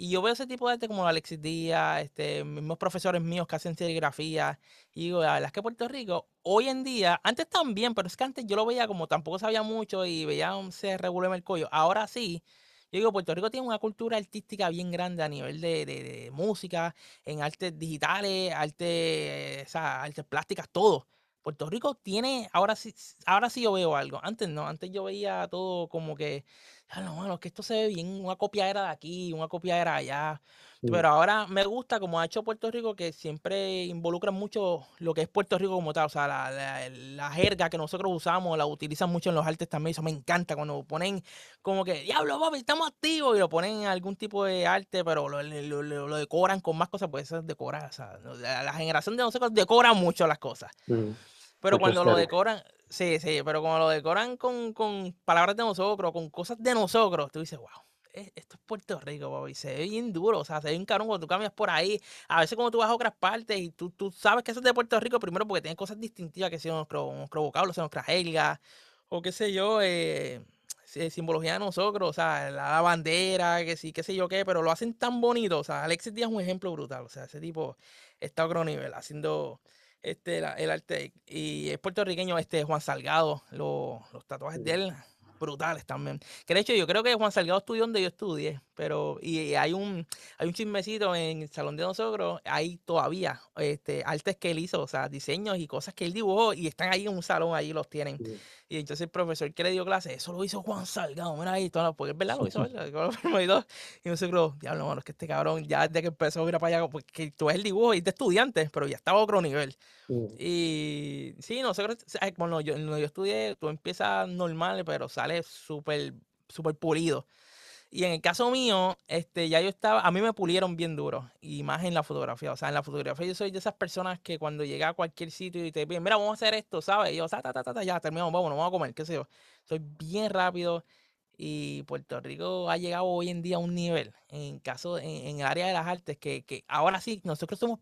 Y yo veo ese tipo de arte como Alexis Díaz, este, mismos profesores míos que hacen serigrafía. Y digo, la verdad es que Puerto Rico, hoy en día, antes también, pero es que antes yo lo veía como tampoco sabía mucho y veía un se revuelve el cuello. Ahora sí, yo digo, Puerto Rico tiene una cultura artística bien grande a nivel de, de, música, en artes digitales, artes, o sea, artes plásticas, todo. Puerto Rico tiene, ahora sí, ahora sí yo veo algo. Antes no, antes yo veía todo como que, no, que esto se ve bien, una copia era de aquí, una copia era allá. Pero ahora me gusta como ha hecho Puerto Rico que siempre involucra mucho lo que es Puerto Rico como tal. O sea, la, la, jerga que nosotros usamos la utilizan mucho en los artes también. Eso me encanta cuando ponen como que, diablo, papi, estamos activos y lo ponen en algún tipo de arte, pero lo, lo, decoran con más cosas, pues eso es decorar. O sea, la, generación de nosotros decora mucho las cosas. Pero cuando lo decoran, sí, sí, pero cuando lo decoran con, con palabras de nosotros, con cosas de nosotros, tú dices, wow, e, esto es Puerto Rico, papi. Se ve bien duro, o sea, se ve un carón cuando tú caminas por ahí. A veces cuando tú vas a otras partes y tú, tú sabes que eso es de Puerto Rico, primero porque tiene cosas distintivas que son nuestros, nuestros vocablos, son nuestras helgas, o qué sé yo, eh, simbología de nosotros, o sea, la, bandera, que sí, qué sé yo qué, pero lo hacen tan bonito. O sea, Alexis Díaz es un ejemplo brutal. O sea, ese tipo está a otro nivel, haciendo este, el arte. Y es puertorriqueño, este Juan Salgado, los tatuajes de él, brutales también. Que de hecho yo creo que Juan Salgado estudió donde yo estudié, pero y hay un hay un chismecito en el salón de nosotros, hay todavía este artes que él hizo, o sea, diseños y cosas que él dibujó y están ahí en un salón, ahí los tienen. Y entonces el profesor que le dio clase, eso lo hizo Juan Salgado, mira ahí, todo, porque es verdad, lo hizo él. y nosotros, diablo, mano, es que este cabrón ya desde que empezó a ir para allá, porque tú ves el dibujo y de estudiante, pero ya estaba a otro nivel. Y sí, nosotros, bueno, yo, yo estudié, tú empiezas normal, pero sale súper, súper pulido. Y en el caso mío, este, ya yo estaba, a mí me pulieron bien duro, y más en la fotografía. O sea, en la fotografía yo soy de esas personas que cuando llega a cualquier sitio y te piden, mira, vamos a hacer esto, ¿sabes? Y yo, ta, ta, ta, ta, ya terminamos, vamos, vamos a comer, qué sé yo. Soy bien rápido y Puerto Rico ha llegado hoy en día a un nivel, en caso, en, el área de las artes, que, que ahora sí, nosotros somos,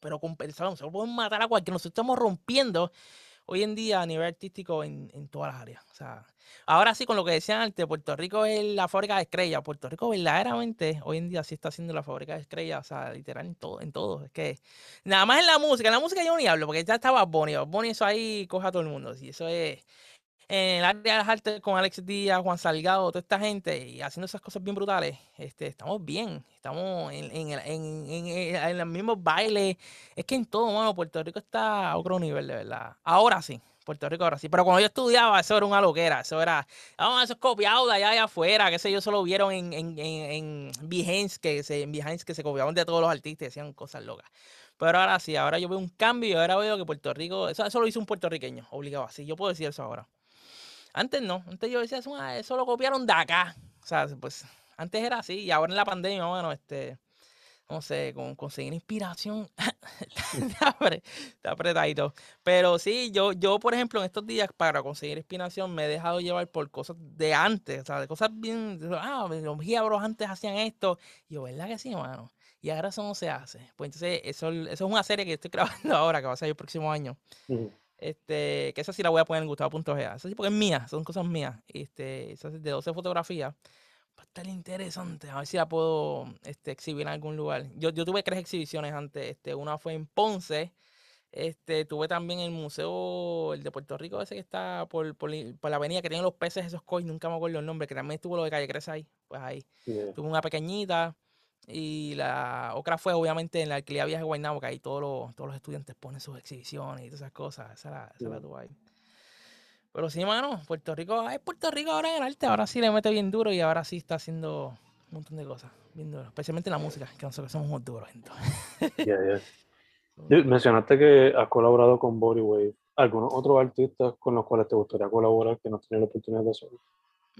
pero compensados, nosotros podemos matar a cualquiera, nosotros estamos rompiendo hoy en día a nivel artístico en, en todas las áreas. O sea, ahora sí, con lo que decían antes, Puerto Rico es la fábrica de estrellas. Puerto Rico verdaderamente hoy en día sí está siendo la fábrica de estrellas, o sea, literal en todo, en todo. Es que nada más en la música, en la música yo ni hablo, porque ya estaba Bonnie. Bonnie eso ahí coja a todo el mundo. Y eso es en el área de las artes con Alex Díaz, Juan Salgado, toda esta gente, y haciendo esas cosas bien brutales, este, estamos bien, estamos en, en, en, en, los mismos bailes. Es que en todo, mano, Puerto Rico está a otro nivel, de verdad. Ahora sí, Puerto Rico ahora sí. Pero cuando yo estudiaba, eso era una loquera. Eso era, vamos, eso es copiado de allá, allá afuera. Que sé yo, solo vieron en, en, en, Behance, que se, en Behance, que se copiaban de todos los artistas y decían cosas locas. Pero ahora sí, ahora yo veo un cambio y ahora veo que Puerto Rico, eso, eso lo hizo un puertorriqueño, obligado así. Yo puedo decir eso ahora. Antes no, antes yo decía, eso, ah, eso lo copiaron de acá. O sea, pues antes era así y ahora en la pandemia, bueno, este, no sé, con conseguir inspiración, está apretadito. Pero sí, yo, yo, por ejemplo, en estos días, para conseguir inspiración, me he dejado llevar por cosas de antes, o sea, de cosas bien, ah, los giabros antes hacían esto. Y yo, ¿verdad que sí, hermano? Y ahora eso no se hace. Pues entonces, eso, eso es una serie que estoy grabando ahora, que va a ser el próximo año. Este, que esa sí la voy a poner en Gustavo.ga. Esa sí porque es mía, son cosas mías. Este, esa es de 12 fotografías. Va a estar interesante. A ver si la puedo este, exhibir en algún lugar. Yo, yo tuve tres exhibiciones antes. Este, una fue en Ponce. Este, tuve también el museo, el de Puerto Rico, ese que está por, por, la avenida que tiene los peces, esos coins, nunca me acuerdo el nombre, que también estuvo lo de Calle Cresa ahí. Pues ahí. Tuve una pequeñita. Y la otra fue obviamente en la alquiler Viaje Guaynabo, que ahí todos los, todos los estudiantes ponen sus exhibiciones y todas esas cosas. Esa la, esa la tuve ahí. Pero sí, mano, Puerto Rico, es Puerto Rico ahora en el arte, ahora sí le mete bien duro y ahora sí está haciendo un montón de cosas, bien duro, especialmente en la música, que nosotros somos muy duros. Entonces. Mencionaste que has colaborado con Bodywave. ¿Algunos otros artistas con los cuales te gustaría colaborar que no has tenido la oportunidad de hacerlo?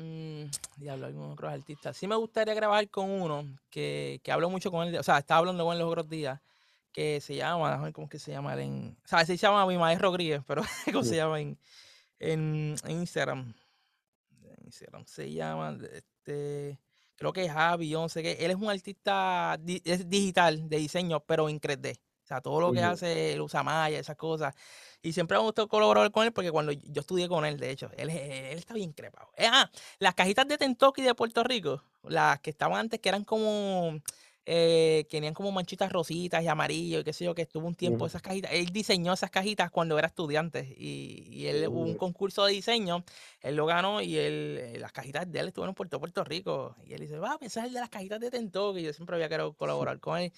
Mm, diablo, algunos otros artistas. Sí me gustaría grabar con uno que, que hablo mucho con él, o sea, estaba hablando con él los otros días, que se llama, ¿cómo que se llama? En, o sea, se llama mi maestro Rodríguez, pero ¿cómo se llama en, en, Instagram? En Instagram se llama, este, creo que es Javi, yo no sé qué. Él es un artista digital de diseño, pero en 3D. Sea, todo lo que hace, él usa Maya, esas cosas. Y siempre me gustó colaborar con él porque cuando yo estudié con él, de hecho, él, él está bien crepado. Eh, ah, las cajitas de Tentoki de Puerto Rico, las que estaban antes, que eran como, eh, que tenían como manchitas rositas y amarillo y qué sé yo, que estuvo un tiempo esas cajitas. Él diseñó esas cajitas cuando era estudiante y, y él hubo un concurso de diseño, él lo ganó y él, eh, las cajitas de él estuvieron por todo Puerto Rico. Y él dice, va, es el de las cajitas de Tentoki. Yo siempre había querido colaborar con él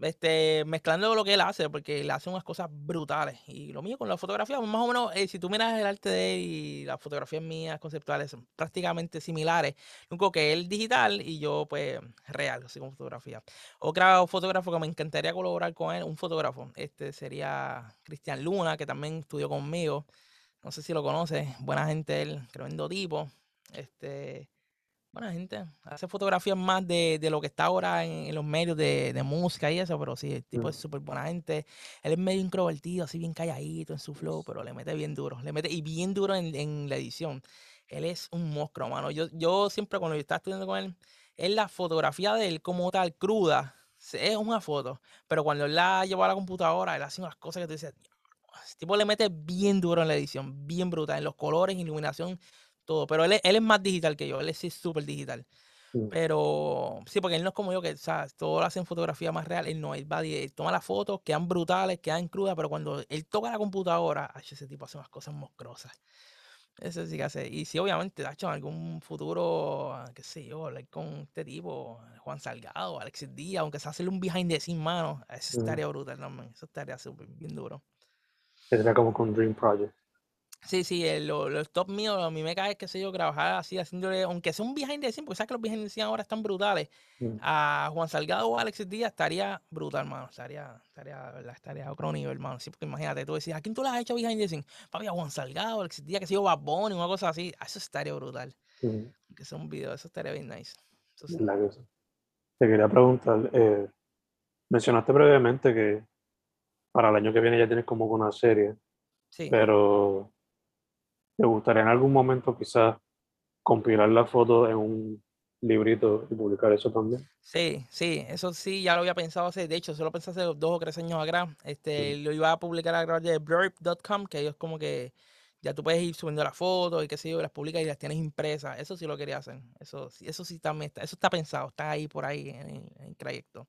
este, mezclando lo que él hace, porque él hace unas cosas brutales. Y lo mío con la fotografía, más o menos, eh, si tú miras el arte de él y las fotografías mías conceptuales son prácticamente similares. Lo único que él digital y yo, pues, real, así con fotografía. Otro fotógrafo que me encantaría colaborar con él, un fotógrafo, este sería Cristian Luna, que también estudió conmigo. No sé si lo conoces, buena gente él, tremendo tipo. Este, Buena gente. Hace fotografías más de, de lo que está ahora en, en los medios de, de música y eso, pero sí, el tipo Mm. es súper buena gente. Él es medio introvertido, así bien calladito en su flow, pero le mete bien duro. Le mete, y bien duro en, en la edición. Él es un monstruo, mano. Yo, yo siempre cuando yo estaba estudiando con él, él la fotografía de él como tal, cruda, es una foto. Pero cuando él la lleva a la computadora, él hace unas cosas que tú dices, ese tipo le mete bien duro en la edición, bien brutal, en los colores, iluminación, todo. Pero él es, él es más digital que yo, él es sí súper digital. Mm. Pero sí, porque él no es como yo, que todo lo hace en fotografía más real. Él no, él va, él toma las fotos, quedan brutales, quedan crudas, pero cuando él toca la computadora, ay, ese tipo hace unas cosas monstruosas. Eso sí que hace. Y sí, obviamente, ha hecho en algún futuro, ah, qué sé yo, hablar con este tipo, Juan Salgado, Alexis Díaz, aunque sea hacerle un behind the scene, mano, eso Mm. estaría brutal, no, man, Eso estaría súper bien duro. Sería como con Dream Project. Sí, sí, el, lo- los top míos, a mí me cae, qué sé yo, trabajar así, haciéndole, aunque sea un behind the scene, porque sabes que los behind the scene ahora están brutales. Mm. A Juan Salgado o a Alexis Díaz estaría brutal, hermano. Estaría, estaría, ¿verdad? Estaría a otro nivel, hermano. Sí, porque imagínate, tú decías, ¿a quién tú le has hecho behind the scene? Papi, a Juan Salgado, Alexis Díaz, que sé yo, Bad Bunny, una cosa así. Ah, Eso estaría brutal. Mm. Que sea un video, eso estaría bien nice. Te quería preguntar, eh, mencionaste brevemente que para el año que viene ya tienes como una serie, Sí. pero ¿te gustaría en algún momento quizás compilar las fotos en un librito y publicar eso también? Sí, sí, eso sí, ya lo había pensado hace, de hecho, solo pensé hace dos o tres años atrás, este, lo iba a publicar a través de blurb.com, que ellos como que ya tú puedes ir subiendo las fotos y qué sé yo, las publicas y las tienes impresas, eso sí lo quería hacer, eso, sí- eso sí también está, eso está pensado, está ahí por ahí en, en el trayecto,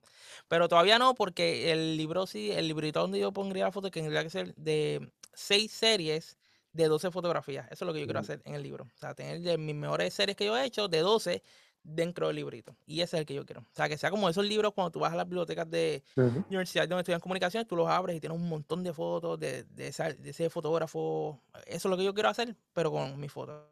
pero todavía no, porque el libro sí, el librito donde yo pondría la foto, que tendría que ser de seis series de 12 fotografías, eso es lo que yo quiero Ujú. hacer en el libro, o sea, tener de mis mejores series que yo he hecho, de 12 dentro del librito. Y ese es el que yo quiero. O sea, que sea como esos libros cuando tú vas a las bibliotecas de Ujú. universidad donde estudian comunicaciones, tú los abres y tienes un montón de fotos de, de, esa- de ese fotógrafo. Eso es lo que yo quiero hacer, pero con mis fotos.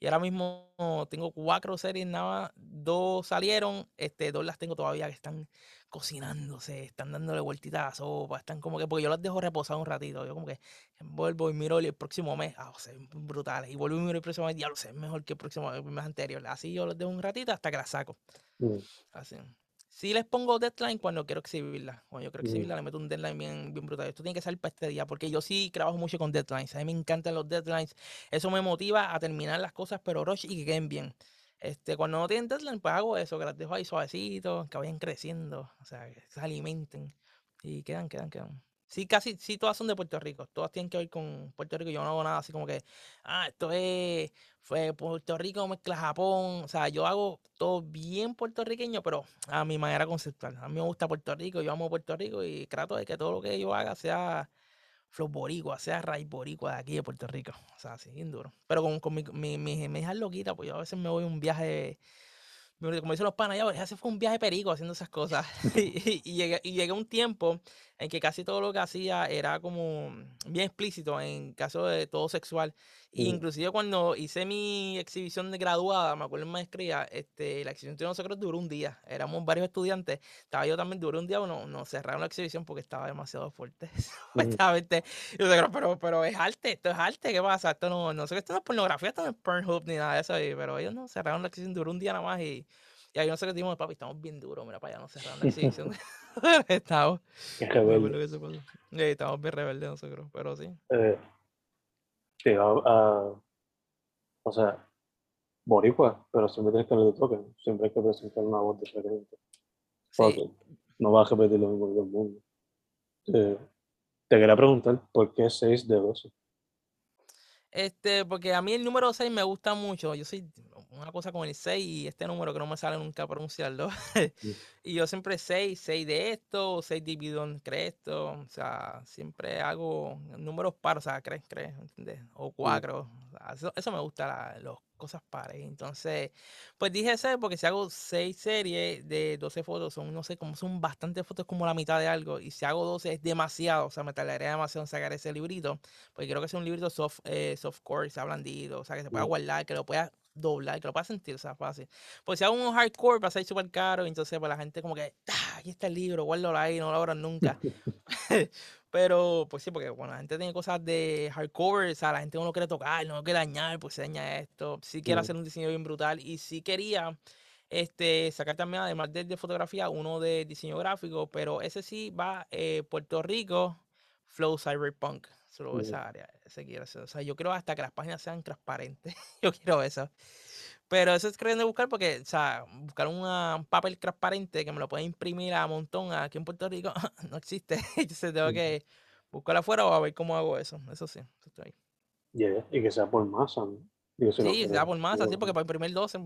Y ahora mismo tengo cuatro series, nada dos salieron, este, dos las tengo todavía que están cocinándose, están dándole vueltita a la sopa, están como que, porque yo las dejo reposar un ratito, yo como que vuelvo y miro el próximo mes, ah, se ven brutales, y vuelvo y miro el próximo mes, ya lo sé, mejor que el próximo el mes anterior, así yo las dejo un ratito hasta que las saco, Mm. así. Sí les pongo deadline cuando quiero exhibirla. Cuando yo quiero exhibirla, le meto un deadline bien, bien brutal. Esto tiene que salir para este día, porque yo sí trabajo mucho con deadlines. A mí me encantan los deadlines. Eso me motiva a terminar las cosas, pero rush y que queden bien. Este, cuando no tienen deadline, pues hago eso, que las dejo ahí suavecitos, que vayan creciendo, o sea, que se alimenten. Y quedan, quedan, quedan. Sí, casi, sí, todas son de Puerto Rico. Todas tienen que ver con Puerto Rico. Yo no hago nada así como que, ah, esto es fue Puerto Rico mezcla Japón. O sea, yo hago todo bien puertorriqueño, pero a mi manera conceptual. A mí me gusta Puerto Rico, yo amo Puerto Rico y trato de que todo lo que yo haga sea flow boricua, sea raíz boricua de aquí de Puerto Rico. O sea, así, bien duro. Pero con, con mi, mi, mi, mi hija loquita, pues yo a veces me voy a un viaje, como dicen los panas, ya, se fue un viaje perico haciendo esas cosas. y, y, llegué, y llegué a un tiempo en que casi todo lo que hacía era como bien explícito en caso de todo sexual. Mm. inclusive cuando hice mi exhibición de graduada, me acuerdo en maestría, este, la exhibición de nosotros duró un día. Éramos varios estudiantes. Estaba yo también, duró un día, nos cerraron la exhibición porque estaba demasiado fuerte. Supuestamente. Y nosotros, pero, pero es arte, esto es arte, ¿qué pasa? Esto no, no sé, esto no es pornografía, esto no es Pornhub ni nada de eso. pero ellos nos cerraron la exhibición, duró un día nada más y, y ahí nosotros dijimos, papi, estamos bien duros, mira para allá, nos cerraron la exhibición. estamos, rebelde. Sí, estamos bien rebeldes nosotros, pero sí. Eh, sí, a- a- o sea, boricua, pero siempre tienes que darle tu toque. Siempre hay que presentar una voz diferente. Sí, Porque no vas a repetir lo mismo que todo el mundo. Eh, te quería preguntar, ¿por qué 6 de 12? Este, porque a mí el número 6 me gusta mucho. Yo soy una cosa con el 6 y este número que no me sale nunca pronunciarlo. Mm. y yo siempre 6, 6 de esto, 6 dividido entre esto. O sea, siempre hago números paros, o sea, crees, crees, ¿entiendes? O 4. eso, eso me gusta, la- los cosas pares. Entonces, pues dije 6 porque si hago 6 series de 12 fotos, son, no sé, como son bastantes fotos, como la mitad de algo. Y si hago 12 es demasiado, o sea, me tardaría demasiado en sacar ese librito. Porque quiero que sea un librito soft, eh, softcore, sea blandito, o sea, que se pueda guardar, que lo pueda doblar, que lo pueda sentir, o sea, fácil. Pues si hago un hardcore va a ser súper caro, y entonces pues la gente como que, "Ah, aquí está el libro, guárdalo ahí, no lo abran nunca. Pero, pues sí, porque bueno, la gente tiene cosas de hardcore, o sea, la gente no lo quiere tocar, no lo quiere dañar, pues se daña esto. Sí quiere Mm. hacer un diseño bien brutal y sí quería este, sacar también, además de fotografía, uno de diseño gráfico, pero ese sí va eh, Puerto Rico, Flow Cyberpunk, solo Ujú. esa área, ese quiero. O sea, yo quiero hasta que las páginas sean transparentes, yo quiero eso. Pero eso es queriendo buscar porque, o sea, buscar una- un papel transparente que me lo pueda imprimir a montón aquí en Puerto Rico, no existe. Entonces tengo Ujú. que buscar afuera o a ver cómo hago eso. Eso sí, eso estoy ahí. Yeah, Y que sea por masa, ¿no? Digo, si no Sí, se da quieres- por masa, sí, porque para imprimir 12,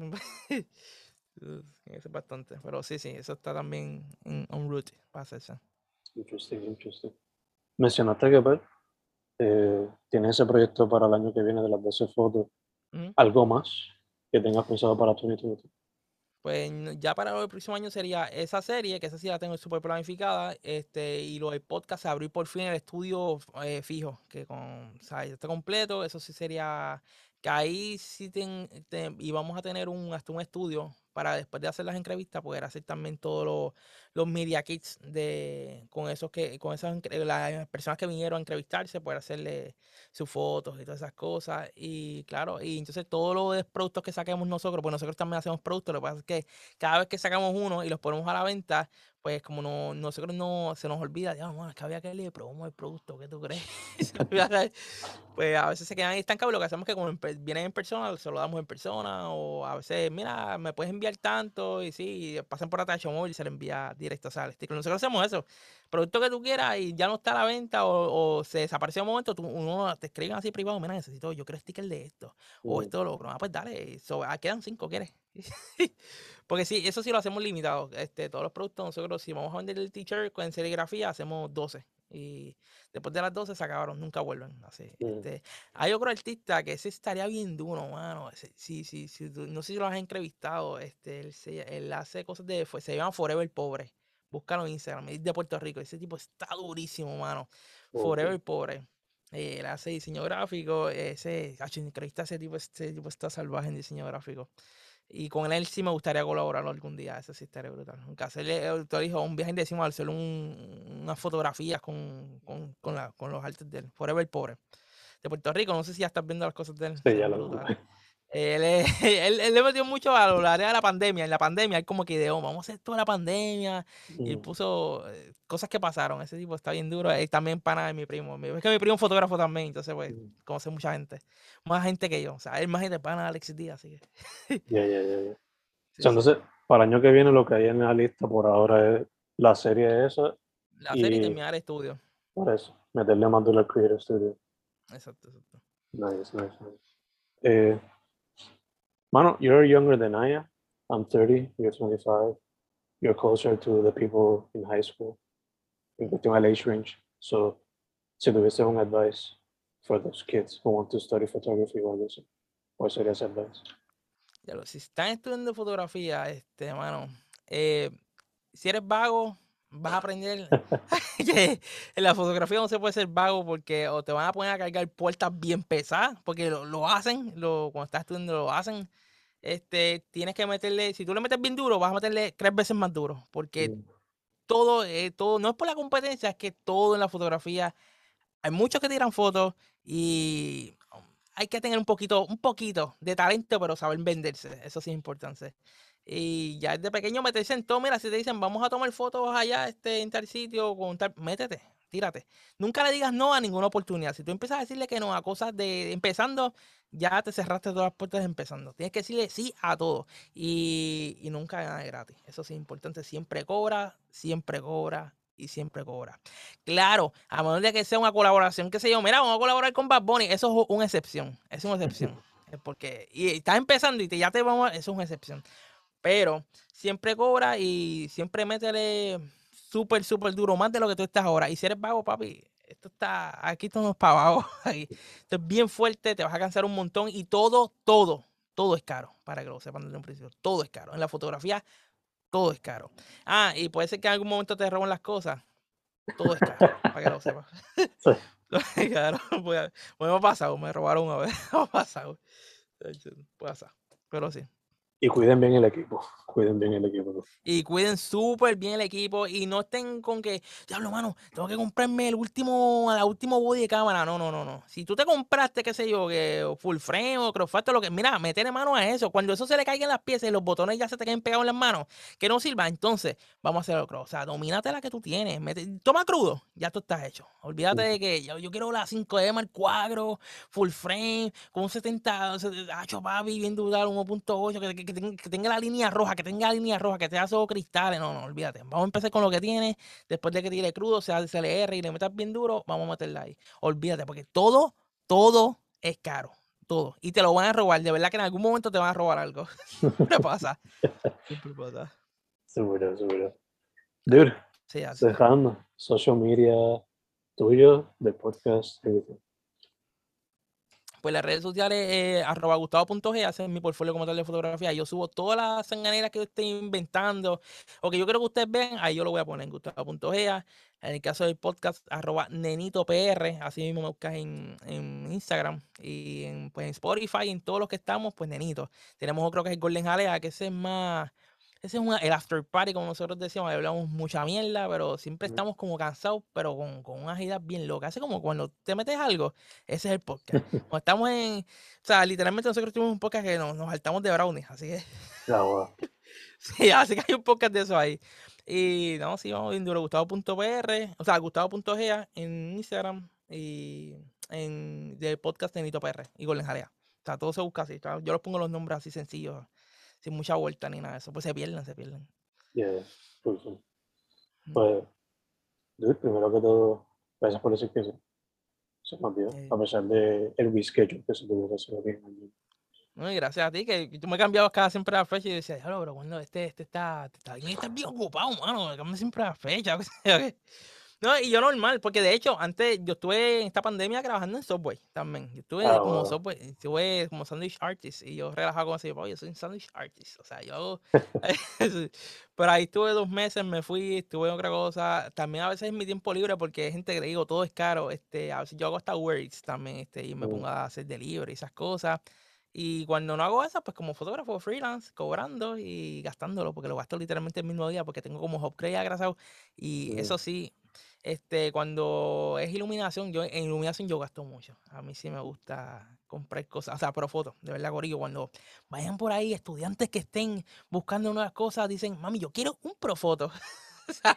eso es bastante. Pero sí, sí, eso está también en en route para hacerse. Interesting, interesting. Mencionaste que pues, eh, tienes ese proyecto para el año que viene de las 12 fotos. Ujú. ¿Algo más que tengas pensado para 2022? Pues ya para el próximo año sería esa serie, que esa sí la tengo súper planificada, este, y lo del podcast, abrir por fin el estudio eh, fijo, que con, o sea, ya está completo, eso sí sería, que ahí sí ten, te- y vamos a tener un, hasta un estudio para después de hacer las entrevistas, poder hacer también todos los, los media kits de, con esos que, con esas, las personas que vinieron a entrevistarse, poder hacerle sus fotos y todas esas cosas. Y claro, y entonces todos los productos que saquemos nosotros, pues nosotros también hacemos productos, lo que pasa es que cada vez que sacamos uno y los ponemos a la venta, pues como no, nosotros no se nos olvida, digamos, "Bueno, es que había que le probamos el producto, ¿qué tú crees? Pues a veces se quedan estancados y lo que hacemos es que como vienen en persona, se lo damos en persona, o a veces, mira, me puedes enviar tanto, y sí, pasan por Atacho Móvil y se le envía directo o sea, al sticker. Nosotros hacemos eso, producto que tú quieras y ya no está a la venta o, o se desapareció un momento, tú, uno te escriben así privado, mira, necesito, yo quiero sticker de esto, o Mm, esto lo otro, ah, pues dale, so, ah, quedan cinco, ¿quieres? Porque sí, eso sí lo hacemos limitado. Este, todos los productos, nosotros si vamos a vender el t-shirt con serigrafía, hacemos 12. Y después de las 12 se acabaron, nunca vuelven. Así, Mm. este, hay otro artista que ese estaría bien duro, mano. sí, sí, sí. No sé si lo has entrevistado. Este, él, se- él hace cosas de. Se llama Forever Pobre. Búscalo en Instagram. Es de Puerto Rico. Ese tipo está durísimo, mano. Forever Pobre. Eh, él hace diseño gráfico. Ese, entrevista ese tipo, ese tipo está salvaje en diseño gráfico. Y con él sí me gustaría colaborar algún día. Eso sí estaría brutal. Aunque hacerle, eh, te dijo, un viaje encima, hacerle un, unas fotografías con, con, con, la- con los artes de él. Forever Pobre. De Puerto Rico. No sé si ya estás viendo las cosas de él. Sí, ya lo. Él, él, él le metió mucho a la área de la pandemia. En la pandemia, él como que ideó, vamos a hacer toda la pandemia. Y él Mm, puso eh, cosas que pasaron. Ese tipo está bien duro. Es también pana de mi primo. Es que mi primo es fotógrafo también. Entonces, pues, mm, conoce mucha gente. Más gente que yo. O sea, él más gente pana de Alexis Díaz. Así que, Ya, ya, ya, ya. sí, entonces, para el año que viene lo que hay en la lista por ahora es la serie esa, La serie y y terminar el estudio. por eso, meterle más duro al Creator Studio. Exacto, exacto. Nice, nice, nice. Eh, mano, you're younger than I am. I'm 30, you're 25. You're closer to the people in high school, cuestión al age range. So, si tuviese un advice for those kids who want to study photography o algo así, ¿cuál sería ese advice? Ya lo, si están estudiando fotografía, este, mano, eh, si eres vago, vas a aprender que en la fotografía no se puede ser vago porque o te van a poner a cargar puertas bien pesadas, porque lo, lo hacen, lo, cuando estás estudiando lo hacen. Este, tienes que meterle, si tú le metes bien duro, vas a meterle tres veces más duro, porque Mm, todo, eh, todo, no es por la competencia, es que todo en la fotografía, hay muchos que tiran fotos y hay que tener un poquito, un poquito de talento, pero saber venderse, eso sí es importante. Y ya desde pequeño meterse en todo, mira, si te dicen vamos a tomar fotos allá este, en tal sitio, con tal, métete, tírate. Nunca le digas no a ninguna oportunidad. Si tú empiezas a decirle que no a cosas de empezando, ya te cerraste todas las puertas empezando. Tienes que decirle sí a todo. Y, y nunca nada de gratis. Eso sí es importante. Siempre cobra, siempre cobra y siempre cobra. Claro, a menos de que sea una colaboración, qué sé yo, mira, vamos a colaborar con Bad Bunny, eso es una excepción, es una excepción. porque, y estás empezando y te, ya te vamos a, eso es una excepción. Pero siempre cobra y siempre métele súper, súper duro, más de lo que tú estás ahora. Y si eres vago, papi, esto está, aquí esto no es para vago. Esto es bien fuerte, te vas a cansar un montón y todo, todo, todo es caro, para que lo sepan desde un principio. Todo es caro. En la fotografía, todo es caro. Ah, y puede ser que en algún momento te roben las cosas. Todo es caro, para que lo sepas. Sí. claro, pues, me ha pasado, me robaron una vez. Me ha pasado. Pasar, pero sí. Y cuiden bien el equipo, cuiden bien el equipo. Y cuiden súper bien el equipo y no estén con que, diablo, mano, tengo que comprarme el último, la último body de cámara. No, no, no, no. Si tú te compraste, qué sé yo, que full frame o crossfactor, lo que, mira, meterle mano a eso. Cuando eso se le caigan las piezas y los botones ya se te queden pegados en las manos, que no sirva, entonces vamos a hacerlo cross. O sea, domínate la que tú tienes. toma crudo, ya tú estás hecho. Olvídate de que yo, quiero la 5D el cuadro, full frame, con un 70, 8 papi, bien dudar, 1.8, que, que que, tenga la línea roja, que tenga la línea roja, que te esos cristales. No, no, olvídate. Vamos a empezar con lo que tiene. Después de que tire crudo, sea CLR y le metas bien duro, vamos a meterla ahí. Olvídate, porque todo, todo es caro. Todo. Y te lo van a robar. De verdad que en algún momento te van a robar algo. Siempre pasa. Siempre pasa. Seguro, seguro. Dude, sí, así. dejando social media tuyo, de podcast, pues las redes sociales, eh, arroba gustavo.g, hacen mi portfolio como tal de fotografía. Yo subo todas las sanganeras que yo estoy inventando o que yo creo que ustedes ven, ahí yo lo voy a poner en gustavo.g. En el caso del podcast, arroba nenitopr, así mismo me buscas en, Instagram y en, pues, en Spotify, en todos los que estamos, pues nenito. Tenemos otro que es el Golden Jalea, que ese es más ese es el after party, como nosotros decíamos, hablamos mucha mierda, pero siempre estamos como cansados, pero con, con unas ideas bien locas. Hace como cuando te metes algo, ese es el podcast. Cuando estamos en, o sea, literalmente nosotros tuvimos un podcast que nos, nos saltamos de brownies, así que. sí, así que hay un podcast de eso ahí. Y no, sí, vamos viendo gustavo.pr, o sea, gustavo.ga en Instagram y en el podcast de Nito PR y Golden Jarea. O sea, todo se busca así. Yo los pongo los nombres así sencillos sin mucha vuelta ni nada de eso. Pues se pierden, se pierden. Yeah, pues, pues primero que todo, gracias por decir que sí. Se me olvidó, a pesar de el reschedule que se tuvo que hacer aquí no, y gracias a ti, que tú me cambiabas cada siempre la fecha y decía, pero cuando este, este está, está bien, está bien ocupado, mano, me cambia siempre la fecha. No, y yo normal, porque de hecho, antes yo estuve en esta pandemia trabajando en Subway también. Yo estuve ah, como Subway, estuve como sandwich artist y yo relajaba con eso. Yo soy un sandwich artist. O sea, yo. Pero ahí estuve dos meses, me fui, estuve en otra cosa. También a veces en mi tiempo libre, porque hay gente que le digo, todo es caro. Este, a veces yo hago hasta words también, este, y me pongo a hacer delivery y esas cosas. Y cuando no hago eso, pues como fotógrafo freelance, cobrando y gastándolo, porque lo gasto literalmente el mismo día, porque tengo como upgrade agrasado. Y eso sí, este, cuando es iluminación, yo en iluminación yo gasto mucho. A mí sí me gusta comprar cosas, o sea, pero fotos, de verdad, Gorillo, cuando vayan por ahí, estudiantes que estén buscando nuevas cosas, dicen, mami, yo quiero un profoto. o sea,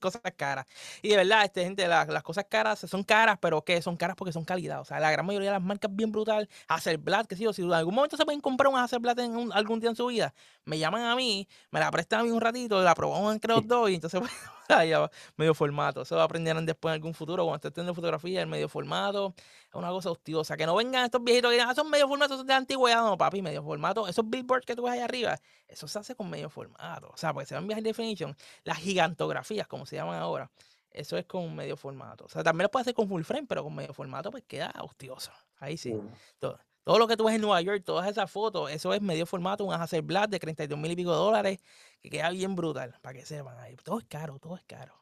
cosas caras. Y de verdad, este, gente, las cosas caras son caras, pero ¿qué? Son caras porque son calidad. O sea, la gran mayoría de las marcas bien brutal. Hasselblad, que sí, o si en algún momento se pueden comprar un Hasselblad en algún día en su vida, me llaman a mí, me la prestan a mí un ratito, la probamos entre los dos y entonces medio formato. Eso aprenderán después en algún futuro, cuando estés teniendo fotografía, el medio formato. Es una cosa hostiosa. Que no vengan estos viejitos que digan, ah, son medio formato, son de antigüedad. No, papi, medio formato. Esos billboards que tú ves ahí arriba, eso se hace con medio formato. O sea, porque se van high definition. Las gigantografías, como se llaman ahora, eso es con medio formato. O sea, también lo puedes hacer con full frame, pero con medio formato, pues queda hostioso. Ahí sí. Todo, todo, lo que tú ves en Nueva York, todas esas fotos, eso es medio formato, un Hasselblad de 32 mil y pico de dólares, que queda bien brutal, para que sepan ahí. Todo es caro, todo es caro.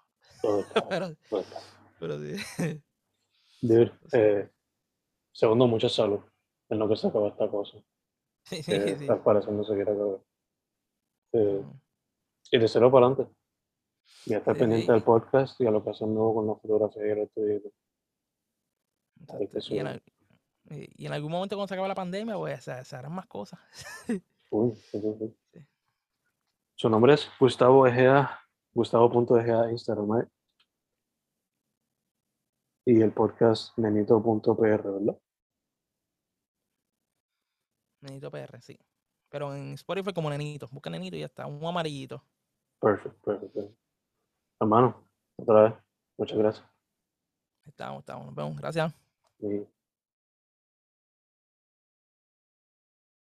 pero, pero sí. eh, segundo, mucha salud en lo que se acaba esta cosa. Sí, sí, eh, sí. no se quiere acabar. Eh, y de cero para adelante. Y estar pendiente del podcast y a lo que hacen nuevo con la fotografía y el estudio. Y en, y en, algún momento cuando se acabe la pandemia, pues se, harán más cosas. Uy, sí, sí, Su nombre es Gustavo Egea Gustavo.ga Instagram ¿eh? y el podcast nenito.pr, ¿verdad? Nenito PR, sí. Pero en Spotify como nenito. Busca nenito y ya está. Un amarillito. Perfecto, perfecto. Hermano, Otra vez. Muchas gracias. Estamos, estamos. Nos vemos. Gracias. Y